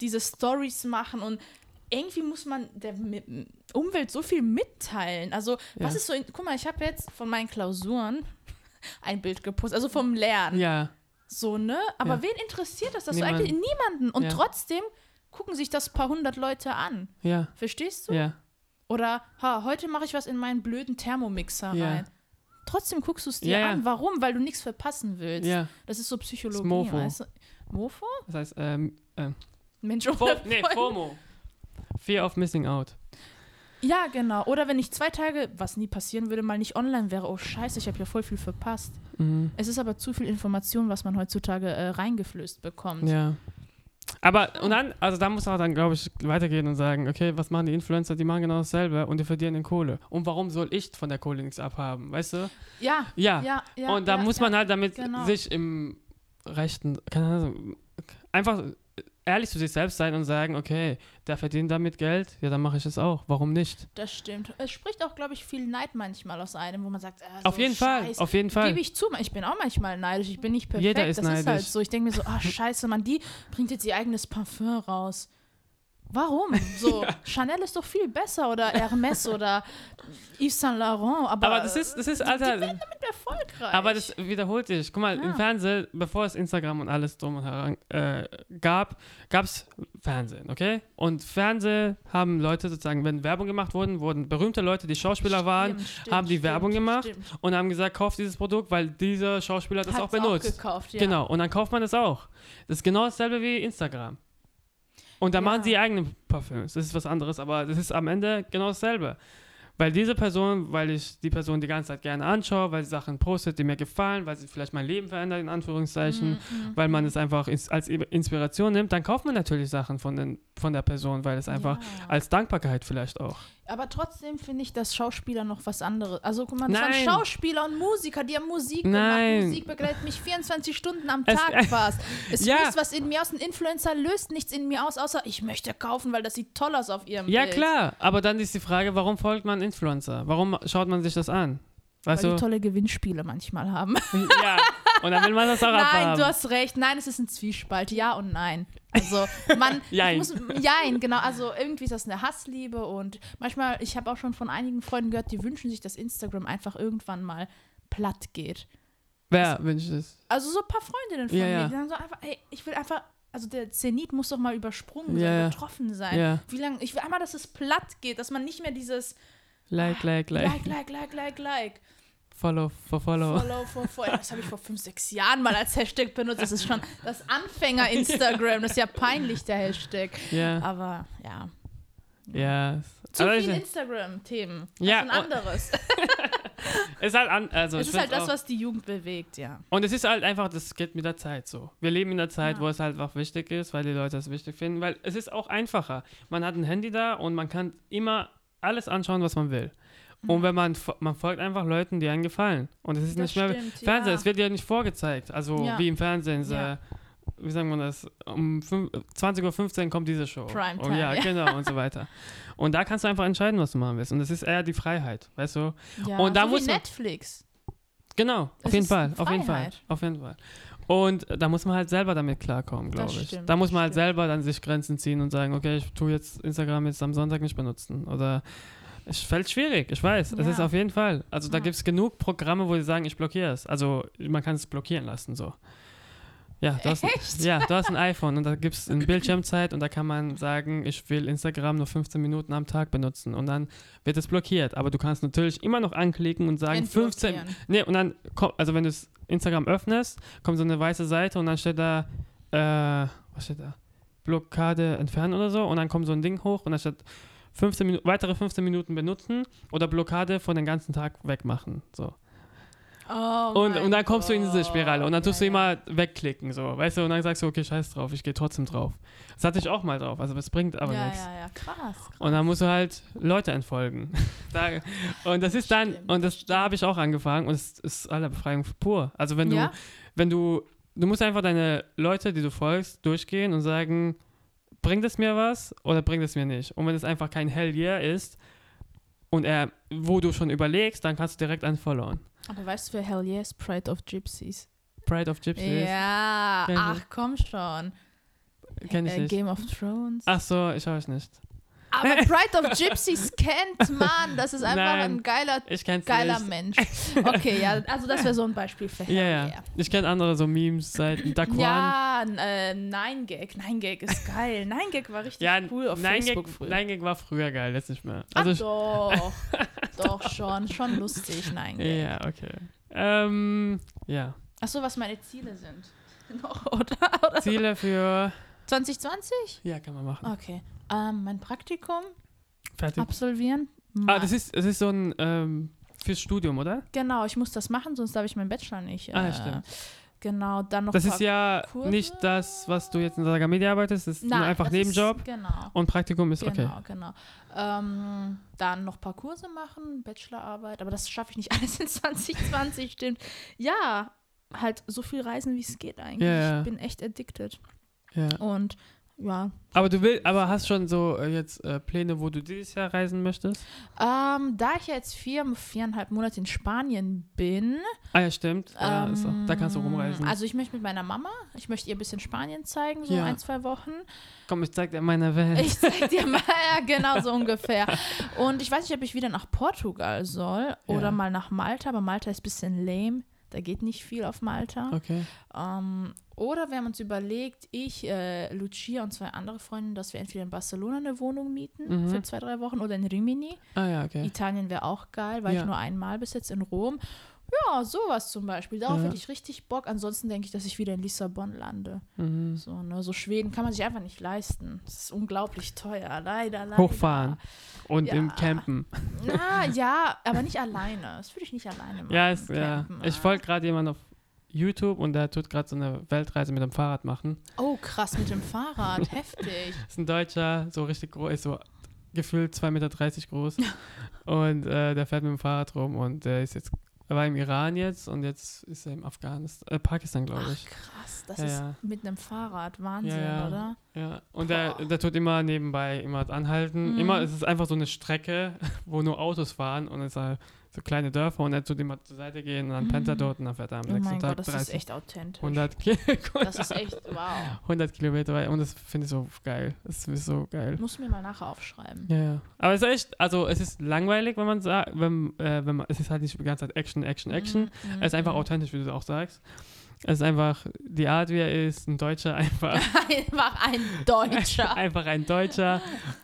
diese Stories machen und irgendwie muss man der Umwelt so viel mitteilen. Also, was Ja. ist so, in, guck mal, ich habe jetzt von meinen Klausuren ein Bild gepostet, also vom Lernen. Ja, So, ne? Aber Ja. wen interessiert das? Das so Niemand. eigentlich niemanden. Und Ja. trotzdem gucken sich das paar hundert Leute an. ja, Verstehst du? ja. Oder, ha, heute mache ich was in meinen blöden Thermomixer Ja. rein. Trotzdem guckst du es dir Ja, ja. an. Warum? Weil du nichts verpassen willst. Ja, Das ist so Psychologie. Mofo. Weißt du? Mofo? das heißt, ähm, ähm, Mensch, Fo ohne nee. FOMO. Fear of Missing Out. Ja, genau. Oder wenn ich zwei Tage, was nie passieren würde, mal nicht online wäre. Oh, scheiße, ich habe ja voll viel verpasst. Mhm. Es ist aber zu viel Information, was man heutzutage äh, reingeflößt bekommt. Ja. Aber, und dann, also da muss man dann, glaube ich, weitergehen und sagen, okay, was machen die Influencer? Die machen genau dasselbe und die verdienen in Kohle. Und warum soll ich von der Kohle nichts abhaben, weißt du? Ja, Ja. ja, ja. und da ja, muss man halt damit genau. sich im rechten, keine Ahnung, einfach ehrlich zu sich selbst sein und sagen, okay, der verdient damit Geld, ja, dann mache ich es auch. Warum nicht? Das stimmt. Es spricht auch, glaube ich, viel Neid manchmal aus einem, wo man sagt, äh, auf so jeden Fall, Scheiß. auf jeden Fall. Gebe ich zu, ich bin auch manchmal neidisch, ich bin nicht perfekt. Jeder ist das ist halt neidisch. so. Ich denke mir so, ah, scheiße, Mann, die bringt jetzt ihr eigenes Parfum raus. Warum? So, Chanel ist doch viel besser oder Hermes oder Yves Saint Laurent, aber, Aber das ist, das ist, Alter, damit erfolgreich. aber das wiederholt sich. Guck mal, im Ja. Fernsehen, bevor es Instagram und alles drum und heran äh, gab, gab es Fernsehen, okay? Und Fernsehen haben Leute sozusagen, wenn Werbung gemacht wurden, wurden berühmte Leute, die Schauspieler waren, Stimmt, stimmt, haben die stimmt, Werbung gemacht stimmt. und haben gesagt, kauft dieses Produkt, weil dieser Schauspieler das Hat's auch benutzt. gekauft, ja. Genau, und dann kauft man das auch. Das ist genau dasselbe wie Instagram. Und da Ja. machen sie eigene Parfüms. Das ist was anderes, aber das ist am Ende genau dasselbe. Weil diese Person, weil ich die Person die ganze Zeit gerne anschaue, weil sie Sachen postet, die mir gefallen, weil sie vielleicht mein Leben verändert, in Anführungszeichen, Mhm, weil man es einfach als Inspiration nimmt, dann kauft man natürlich Sachen von, den, von der Person, weil es einfach Ja. als Dankbarkeit vielleicht auch. Aber trotzdem finde ich, dass Schauspieler noch was anderes. Also guck mal, das Nein. waren Schauspieler und Musiker, die haben Musik Nein. gemacht. Musik begleitet mich 24 Stunden am Es- Tag fast. Es Ja. löst was in mir aus. Ein Influencer löst nichts in mir aus, außer ich möchte kaufen, weil das sieht toll aus auf ihrem Ja, Bild. klar, aber dann ist die Frage, warum folgt man Influencer? Warum schaut man sich das an? Weißt Weil du? die tolle Gewinnspiele manchmal haben. ja, und dann will man das auch Nein, abhaben. du hast recht. Nein, es ist ein Zwiespalt. Ja und nein. Also, man. Jein. Muss, jein, genau. Also, irgendwie ist das eine Hassliebe und manchmal, ich habe auch schon von einigen Freunden gehört, die wünschen sich, dass Instagram einfach irgendwann mal platt geht. Wer wünscht es? Also, so ein paar Freundinnen von Ja, mir, ja. die sagen so einfach, ey, ich will einfach. Also der Zenit muss doch mal übersprungen Ja, getroffen sein. Ja. Wie lange? Ich will einmal, dass es platt geht, dass man nicht mehr dieses Like, like, like. like, like, like, like, like. Follow, for follow. Follow, follow, follow. Das habe ich vor fünf, sechs Jahren mal als Hashtag benutzt. Das ist schon das Anfänger-Instagram. Das ist ja peinlich, der Hashtag. Ja. Aber ja. Ja. Zu aber viel ich- Instagram-Themen. Das Ja, ist ein oh, anderes. ist halt an, also es ist halt das, was die Jugend bewegt, ja. Und es ist halt einfach, das geht mit der Zeit so. Wir leben in der Zeit, Ja. wo es halt auch wichtig ist, weil die Leute es wichtig finden, weil es ist auch einfacher. Man hat ein Handy da und man kann immer alles anschauen, was man will. Und wenn man, man folgt einfach Leuten, die einem gefallen. Und es ist Das nicht mehr stimmt, Fernseher, ja. es wird ja nicht vorgezeigt. Also Ja. wie im Fernsehen. So, Ja. Wie sagen wir das? Um fünf- 20.15 Uhr kommt diese Show. Primetime, und ja, ja. genau und so weiter. Und da kannst du einfach entscheiden, was du machen willst. Und das ist eher die Freiheit, weißt du? ja. Und da so muss man- Netflix. Genau, Es auf jeden ist Fall, auf jeden Fall, Freiheit. auf jeden Fall. Und da muss man halt selber damit klarkommen, glaube ich. stimmt, da muss man halt stimmt. selber dann sich Grenzen ziehen und sagen, okay, ich tue jetzt Instagram jetzt am Sonntag nicht benutzen. Oder es fällt schwierig, ich weiß. Es Ja. ist auf jeden Fall. Also da Ja. gibt es genug Programme, wo sie sagen, ich blockiere es. Also man kann es blockieren lassen so. Ja, du hast, Echt? ja, du hast ein iPhone und da gibt es eine Bildschirmzeit und da kann man sagen, ich will Instagram nur 15 Minuten am Tag benutzen und dann wird es blockiert. Aber du kannst natürlich immer noch anklicken und sagen, 15, Entblockieren. Nee, und dann kommt, also wenn du Instagram öffnest, kommt so eine weiße Seite und dann steht da, äh, was steht da? Blockade entfernen oder so und dann kommt so ein Ding hoch und dann steht 15 Minuten, weitere 15 Minuten benutzen oder Blockade von den ganzen Tag wegmachen. So. Oh Und, und dann kommst du in diese. Spirale und dann tust Ja, du immer wegklicken, so, weißt du, und dann sagst du, okay, scheiß drauf, ich gehe trotzdem drauf. Das hatte ich auch mal drauf, also das bringt aber ja, nichts. Ja, ja, krass. krass. Und dann musst du halt Leute entfolgen. und das ist dann, Stimmt, und das, da habe ich auch angefangen und es ist aller Befreiung pur. Also wenn du, Ja? wenn du, du musst einfach deine Leute, die du folgst, durchgehen und sagen, bringt es mir was oder bringt es mir nicht? Und wenn es einfach kein Hell yeah ist und er, wo du schon überlegst, dann kannst du direkt unfollowen. Aber weißt du, wer Hell Yes Pride of Gypsies? Pride of Gypsies, Ja, ach komm schon. kenn ich Äh, nicht. Game of Thrones. Ach so, ich habe es nicht. Aber Pride of Gypsies kennt man. Das ist einfach Nein. ein geiler, geiler nicht. Mensch. Okay, ja, also das wäre so ein Beispiel für Hell Ja, ja. Yeah. Ich kenne andere so Memes-Seiten. Daquan. Ja, äh, Nein Gag. Nein Gag ist geil. Nein Gag war richtig Ja, cool auf Nein Facebook Gag, früher. Nein Gag war früher geil, jetzt nicht mehr. Ach Also ich, doch. doch, schon. Schon lustig, Nein Gag. ja, okay. Ähm, ja. Achso, was meine Ziele sind. Noch, oder? oder? Ziele für. 2020? Ja, kann man machen. Okay. Ähm, mein Praktikum Fertig. absolvieren. Ah, das ist, das ist so ein ähm, fürs Studium, oder? Genau, ich muss das machen, sonst darf ich meinen Bachelor nicht. Ah, äh, stimmt. Genau, dann noch Das paar ist ja Kurse? nicht das, was du jetzt in Saga Media arbeitest, das ist Nein, einfach das Nebenjob. Ist, genau. Und Praktikum ist okay. Genau, genau. Ähm, dann noch ein paar Kurse machen, Bachelorarbeit, aber das schaffe ich nicht alles in 2020, stimmt. Ja, halt so viel reisen, wie es geht eigentlich. Ja. Ich bin echt addicted. Ja. Und ja. Aber du willst, aber hast schon so äh, jetzt äh, Pläne, wo du dieses Jahr reisen möchtest? Ähm, da ich ja jetzt vier, viereinhalb Monate in Spanien bin, Ah ja, stimmt. Ja, ist auch, da kannst du ähm, rumreisen. Also ich möchte mit meiner Mama, ich möchte ihr ein bisschen Spanien zeigen, so Ja. ein, zwei Wochen. Komm, ich zeig dir meine Welt. Ich zeig dir mal, ja, genau so ungefähr. Und ich weiß nicht, ob ich wieder nach Portugal soll oder Ja. mal nach Malta, aber Malta ist ein bisschen lame. Da geht nicht viel auf Malta. Okay. Ähm, oder wir haben uns überlegt, ich, äh, Lucia und zwei andere Freunde, dass wir entweder in Barcelona eine Wohnung mieten Mhm. für zwei, drei Wochen oder in Rimini. Ah ja, okay. Italien wäre auch geil, war Ja. ich nur einmal bis jetzt in Rom. Ja, sowas zum Beispiel. Darauf Ja. hätte ich richtig Bock. Ansonsten denke ich, dass ich wieder in Lissabon lande. Mhm. So, ne, so Schweden kann man sich einfach nicht leisten. Das ist unglaublich teuer. Leider, leider. Hochfahren und Ja. im Campen. Na, ja, aber nicht alleine. Das würde ich nicht alleine machen. Ja, ist, ja. Ich ah. folge gerade jemanden auf YouTube und der tut gerade so eine Weltreise mit dem Fahrrad machen. Oh, krass, mit dem Fahrrad. Heftig. ist ein Deutscher, so richtig groß, ist so gefühlt 2,30 Meter groß. und äh, der fährt mit dem Fahrrad rum und der ist jetzt, er war im Iran jetzt und jetzt ist er im Afghanistan, äh, Pakistan, glaube Ach, ich. krass. Das Ja, ist ja. mit einem Fahrrad. Wahnsinn, Ja, oder? Ja, und der, der tut immer nebenbei immer anhalten. Mhm. Immer, es ist einfach so eine Strecke, wo nur Autos fahren und es ist halt so kleine Dörfer und er tut immer zur Seite gehen und dann pennt er Mhm. dort und dann fährt er am Oh nächsten Tag Gott, das ist 30, echt authentisch. 100, Ki- Das ist echt, wow. 100 Kilometer weit und das finde ich so geil. Das ist so geil. Muss mir mal nachher aufschreiben. Ja, ja. Aber es ist echt, also es ist langweilig, wenn man sagt, wenn, äh, wenn man, es ist halt nicht die ganze Zeit Action, Action, Action. Mhm, Es ist einfach mhm. authentisch, wie du auch sagst. Es ist einfach die Art, wie er ist, ein Deutscher einfach. Einfach ein Deutscher. einfach ein Deutscher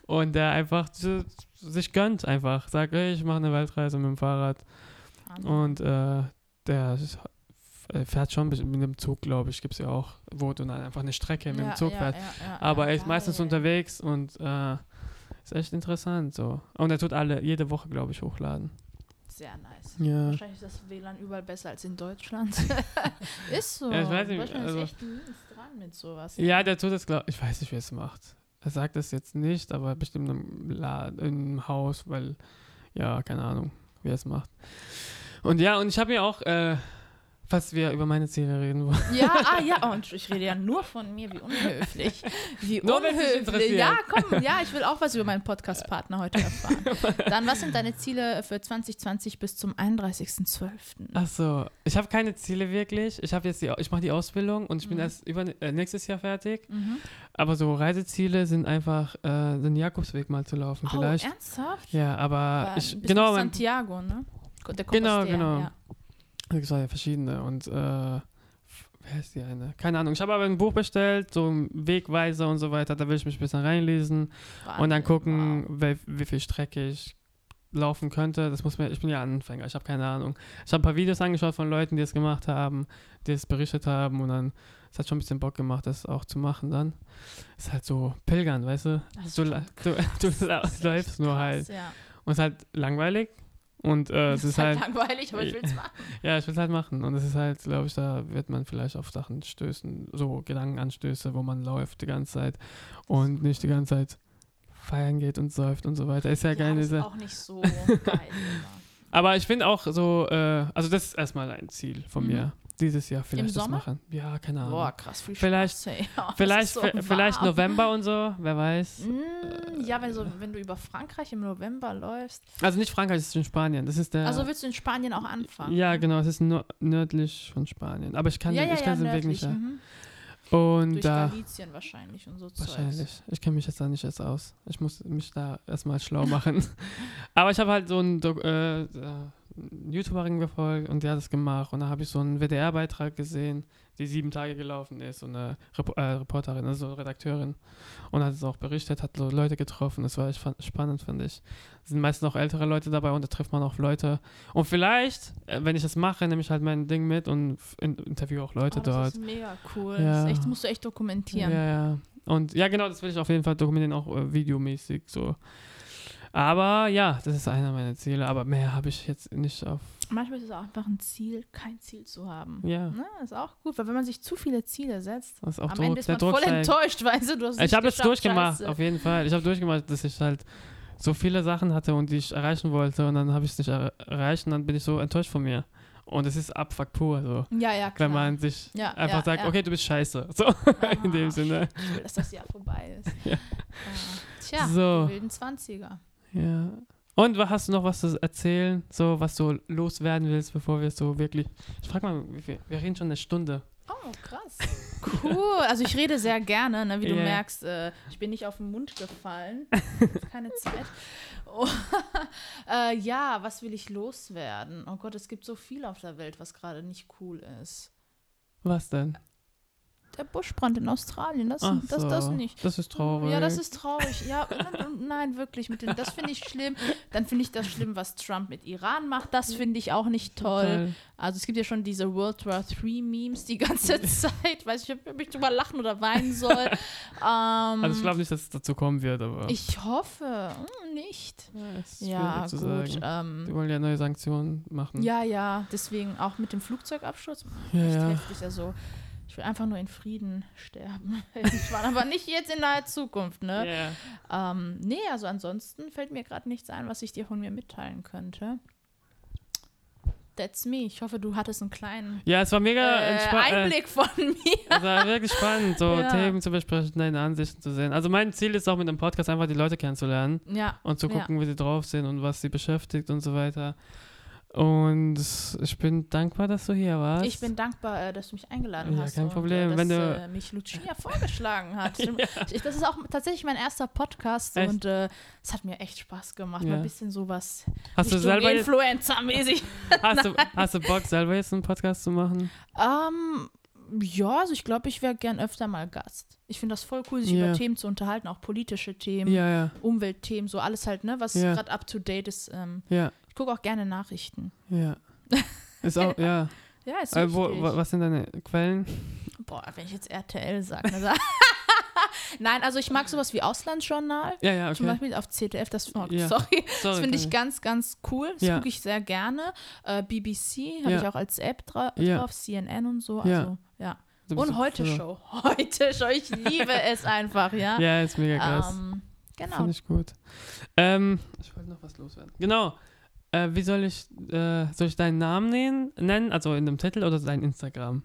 und der einfach so, sich gönnt einfach. Sagt, hey, ich mache eine Weltreise mit dem Fahrrad. Und äh, der äh, fährt schon mit dem Zug, glaube ich, gibt es ja auch, wo du dann einfach eine Strecke mit dem Zug fährst. Aber er ist meistens unterwegs und äh, Ist echt interessant so. Und er tut alle, jede Woche, glaube ich, hochladen. Sehr nice. Ja. Wahrscheinlich ist das WLAN überall besser als in Deutschland. ist so. Ja, ich weiß nicht, Deutschland also- ist echt mies dran mit sowas. Ja, der tut das, glaube ich. weiß nicht, wie er es macht. Er sagt das jetzt nicht, aber bestimmt im, Laden, im Haus, weil, ja, keine Ahnung, wie er es macht. Und ja, und ich habe mir auch, äh, falls wir über meine Ziele reden wollen. Ja, ah ja, oh, und ich rede ja nur von mir, wie unhöflich. Wie Nur, unhöflich. Ja, komm, ja, ich will auch was über meinen Podcast-Partner heute erfahren. Dann, was sind deine Ziele für 2020 bis zum 31.12.? Ach so, ich habe keine Ziele wirklich. Ich habe jetzt die, ich mache die Ausbildung und ich bin Mhm. erst über, äh, nächstes Jahr fertig. Mhm. Aber so Reiseziele sind einfach, äh, den Jakobsweg mal zu laufen Oh, vielleicht. ernsthaft? Ja, aber War ich, genau, Santiago, ne? Der Genau, genau. Ja. Es war ja verschiedene und äh, wer ist die eine? Keine Ahnung. Ich habe aber ein Buch bestellt, so Wegweiser und so weiter. Da will ich mich ein bisschen reinlesen und dann Wahnsinn, gucken, wow. wie, wie viel Strecke ich laufen könnte. Das muss mir, ich bin ja Anfänger, ich habe keine Ahnung. Ich habe ein paar Videos angeschaut von Leuten, die es gemacht haben, die es berichtet haben und dann es hat schon ein bisschen Bock gemacht, das auch zu machen dann. Ist halt so Pilgern, weißt du? Du, du, du läufst nur krass, halt. Ja. Und es ist halt langweilig und äh, Das es ist halt langweilig, aber ich will es machen. ja, ich will es halt machen. Und es ist halt, glaube ich, da wird man vielleicht auf Sachen stößen, so Gedankenanstöße, wo man läuft die ganze Zeit und nicht die ganze Zeit feiern geht und säuft und so weiter. Ist ja, geil. das ist auch nicht so geil. Aber ich finde auch so, äh, also das ist erstmal ein Ziel von Mhm. mir. Dieses Jahr vielleicht das Sommer? machen. Ja, keine Ahnung. Boah, krass, viel Vielleicht- Spaß. Ja, das vielleicht, so vi- vielleicht. November und so, wer weiß. Mm, ja, wenn, so, wenn du über Frankreich im November läufst. Also nicht Frankreich, es ist in Spanien. Das ist der. Also willst du in Spanien auch anfangen? ja, genau, es ist nör- nördlich von Spanien. Aber ich kann, ja, den- ja, ich ja, kann den Weg nicht. Ja. Mhm. Und Durch da. Galizien wahrscheinlich und so. Wahrscheinlich. Ich kenne mich jetzt da nicht erst aus. Ich muss mich da erstmal schlau machen. Aber ich habe halt so Dok- äh, äh, YouTuberin gefolgt und die hat es gemacht. Und da habe ich so einen WDR-Beitrag gesehen, die sieben Tage gelaufen ist. Und eine Rep äh, Reporterin, also Redakteurin. Und hat es auch berichtet, hat so Leute getroffen. Das war echt spannend, finde ich. Es sind meistens auch ältere Leute dabei und da trifft man auch Leute. Und vielleicht, äh, wenn ich das mache, nehme ich halt mein Ding mit und f- in interview auch Leute Oh, das dort. ist mega cool. Ja. Das, ist echt, das musst du echt dokumentieren. Ja, ja. Und ja, genau, das will ich auf jeden Fall dokumentieren, auch äh, videomäßig so. Aber ja, das ist einer meiner Ziele. Aber mehr habe ich jetzt nicht auf. Manchmal ist es auch einfach ein Ziel, kein Ziel zu haben. Ja, Ne, ist auch gut, weil wenn man sich zu viele Ziele setzt, am Druck. Ende ist man voll steigt. enttäuscht, weißt du, du hast es Ich habe geschafft, durchgemacht, scheiße. auf jeden Fall. Ich habe durchgemacht, dass ich halt so viele Sachen hatte und die ich erreichen wollte und dann habe ich es nicht er erreicht und dann bin ich so enttäuscht von mir. Und es ist Abfuck pur, so. Ja, ja, klar. Wenn man sich Ja, einfach ja, sagt, ja. okay, du bist scheiße. So, in dem Sinne. Ich will, dass das Jahr vorbei ist. Ja. Äh, Tja, So. die wilden 20er. Ja. Und hast du noch was zu erzählen, so was du loswerden willst, bevor wir so wirklich. Ich frag mal, wir reden schon eine Stunde. Oh, krass. Cool. Also ich rede sehr gerne, ne? wie du Ja. merkst, äh, ich bin nicht auf den Mund gefallen. Keine Zeit. Oh, äh, ja, was will ich loswerden? Oh Gott, es gibt so viel auf der Welt, was gerade nicht cool ist. Was denn? Der Buschbrand in Australien, das, Ach das, so, das nicht. Das ist traurig. Ja, das ist traurig. Ja, nein, nein, wirklich. Mit den, das finde ich schlimm. Dann finde ich das schlimm, was Trump mit Iran macht. Das finde ich auch nicht toll. Total. Also es gibt ja schon diese World War III Memes die ganze Zeit. Weiß ich, ob ich drüber lachen oder weinen soll. ähm, Also ich glaube nicht, dass es dazu kommen wird, aber. ich hoffe hm, nicht. ja, Ja, gut. sagen. Die Ähm, wollen ja neue Sanktionen machen. ja, ja, deswegen auch mit dem Flugzeugabsturz. ja. Echt ja. heftig. Also will einfach nur in Frieden sterben. Irgendwann, aber nicht jetzt in naher Zukunft, ne? Ja. Ähm, nee, also ansonsten fällt mir gerade nichts ein, was ich dir von mir mitteilen könnte. That's me. Ich hoffe, du hattest einen kleinen Ja, es war mega äh. Äh, Einblick von mir. es war wirklich spannend, so Ja. Themen zu besprechen, deine Ansichten zu sehen. Also mein Ziel ist auch mit dem Podcast einfach die Leute kennenzulernen Ja. und zu Ja. gucken, wie sie drauf sind und was sie beschäftigt und so weiter. Und ich bin dankbar, dass du hier warst. Ich bin dankbar, äh, dass du mich eingeladen Ja, hast. kein und, Problem. Äh, dass Wenn du- äh, mich Lucia vorgeschlagen hat. ich, das ist auch tatsächlich mein erster Podcast Echt? und äh, es hat mir echt Spaß gemacht. Ja. Mal ein bisschen sowas hast, du selber Influencer-mäßig. hast, du, hast du Bock, selber jetzt einen Podcast zu machen? Ähm, ja, also ich glaube, ich wäre gern öfter mal Gast. Ich finde das voll cool, sich Ja. über Themen zu unterhalten, auch politische Themen, Ja, ja, Umweltthemen, so alles halt, ne, was Ja. gerade up to date ist. Ähm, ja, gucke auch gerne Nachrichten. ja. Ist auch, ja. Ja, ist Äh, wo, was sind deine Quellen? Boah, wenn ich jetzt RTL sage, ne, Nein, also ich mag sowas wie Auslandsjournal. Ja, ja, Zum okay. Beispiel auf ZDF, das, oh, Ja. sorry, das finde ich ganz, ganz cool. Das Ja. gucke ich sehr gerne. Äh, BBC habe Ja. ich auch als App dra Ja. drauf, CNN und so. Also, ja. Und heute. Show. Heute Show. Ich liebe es einfach, ja. Ja, ist mega krass. Ähm, genau. Finde ich gut. Ähm, ich wollte noch was loswerden. Genau. Äh, wie soll ich, äh, soll ich deinen Namen nennen, nennen? Also in dem Titel oder dein Instagram?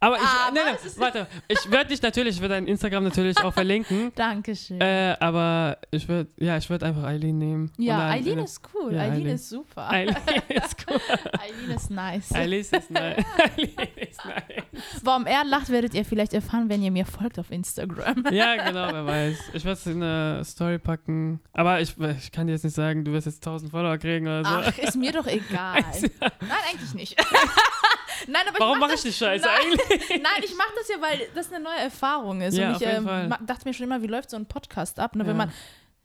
Aber ich, Ah, nein, nein, ist- warte, ich werde dich natürlich, ich werde dein Instagram natürlich auch verlinken. Dankeschön. Äh, aber ich würde, ja, ich würde einfach Eileen nehmen. Ja, Eileen äh, ist cool. ja, Eileen ist super. Eileen ist cool. Eileen ist nice. Eileen ist nice. Eileen ist nice. Warum er lacht, werdet ihr vielleicht erfahren, wenn ihr mir folgt auf Instagram. Ja, genau, wer weiß. Ich werde es in eine Story packen. Aber ich, ich kann dir jetzt nicht sagen, du wirst jetzt 1000 Follower kriegen oder so. Ach, ist mir doch egal. Nein, eigentlich nicht. Nein, aber Warum mache ich die Scheiße Nein. eigentlich? Nein, ich mache das ja, weil das eine neue Erfahrung ist. Ja, und auf ich jeden Fall. ma- dachte mir schon immer, wie läuft so ein Podcast ab? Ne? Wenn Ja. man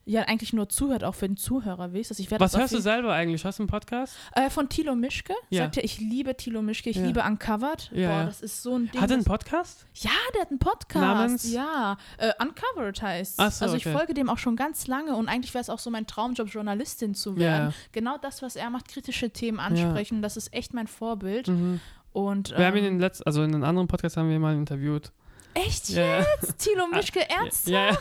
ja eigentlich nur zuhört, auch für den Zuhörer, weißt du? Ich werde Was das hörst du selber eigentlich? Hast du einen Podcast? Äh, von Thilo Mischke. Ja. Sagt er, ich liebe Thilo Mischke, ich Ja. liebe Uncovered. Ja, Boah, das ist so ein Ding. Hat er einen das- Podcast? ja, der hat einen Podcast. Namens? Ja, äh, Uncovered heißt Ach so, Also ich okay. folge dem auch schon ganz lange und eigentlich wäre es auch so mein Traumjob, Journalistin zu werden. Ja. Genau das, was er macht, kritische Themen ansprechen, das ist echt mein Vorbild. Mhm. Und, Wir haben ihn ähm, in letzt, also in einem anderen Podcast haben wir ihn mal interviewt. echt ja. jetzt? Thilo Mischke, ernsthaft? Ja, ja.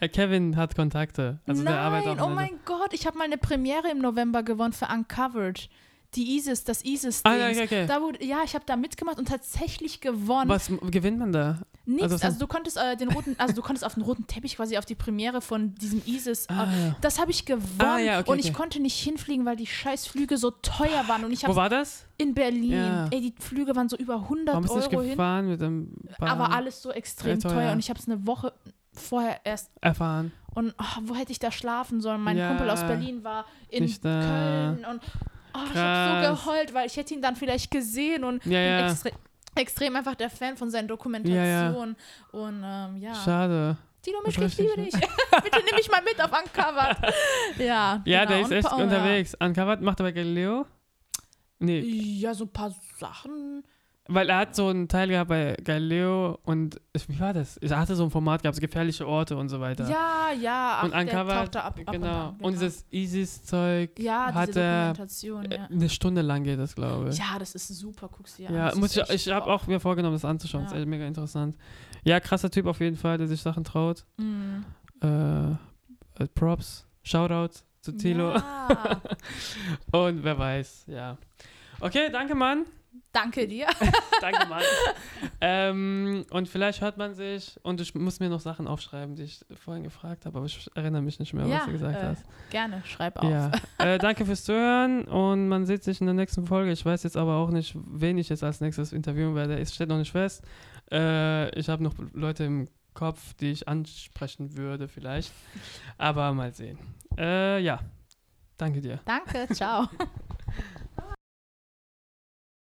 Äh, Kevin hat Kontakte. Also Nein, der arbeitet auch oh mein Gott, ich habe mal eine Premiere im November gewonnen für Uncovered. Die ISIS, das ISIS-Ding. Ah, ja, okay, okay. Da wurde, ja, ich habe da mitgemacht und tatsächlich gewonnen. Was gewinnt man da? Nichts. also Also, so- du konntest äh, den roten, also du konntest auf den roten Teppich quasi auf die Premiere von diesem ISIS. Ah, äh, ja. Das habe ich gewonnen Ah, ja, okay, und ich konnte nicht hinfliegen, weil die scheiß Flüge so teuer waren und ich Wo war das? in Berlin. Ja. Ey, die Flüge waren so über 100 Warum du nicht Euro hin, gefahren mit dem Bahn aber alles so extrem teuer. teuer und ich habe es eine Woche vorher erst erfahren? und oh, wo hätte ich da schlafen sollen? Mein Ja. Kumpel aus Berlin war in. Köln und oh, ich habe so geheult, weil ich hätte ihn dann vielleicht gesehen und Ja, bin ja. extre extrem einfach der Fan von seinen Dokumentationen und ähm, ja. Schade. Tino Das Mischke, ich liebe dich. Bitte nimm mich mal mit auf Uncovered. ja, Ja, genau. der ist Und echt oh, unterwegs. Uncovered macht er bei Galileo? Nee, Ja. ja, so ein paar Sachen. Weil er hat so einen Teil gehabt bei Galileo und wie war das? Er hatte so ein Format gehabt, so gefährliche Orte und so weiter. Ja, ja. Und Uncovered, ab, ab genau. Und, Und, an, dieses ISIS-Zeug ja, hat diese er Dokumentation, äh, ja. eine Stunde lang geht das, glaube ich. Ja, das ist super, guckst du dir an. Ja, das muss ich, ich habe auch mir vorgenommen, das anzuschauen. Das Ja. ist echt mega interessant. Ja, krasser Typ auf jeden Fall, der sich Sachen traut. Mhm. Äh, äh, Props, Shoutout zu Tilo. Ja. Und wer weiß, ja. Okay, danke, Mann. Danke dir. Danke, Mann. ähm, und vielleicht hört man sich, und ich muss mir noch Sachen aufschreiben, die ich vorhin gefragt habe, aber ich erinnere mich nicht mehr, Ja, was du gesagt äh, hast. Gerne, schreib auf. Ja. äh, danke fürs Zuhören und man sieht sich in der nächsten Folge. Ich weiß jetzt aber auch nicht, wen ich jetzt als nächstes interviewen werde. Es steht noch nicht fest. Äh, ich habe noch Leute im Kopf, die ich ansprechen würde, vielleicht. Aber mal sehen. Äh, ja. Danke dir. Danke, ciao.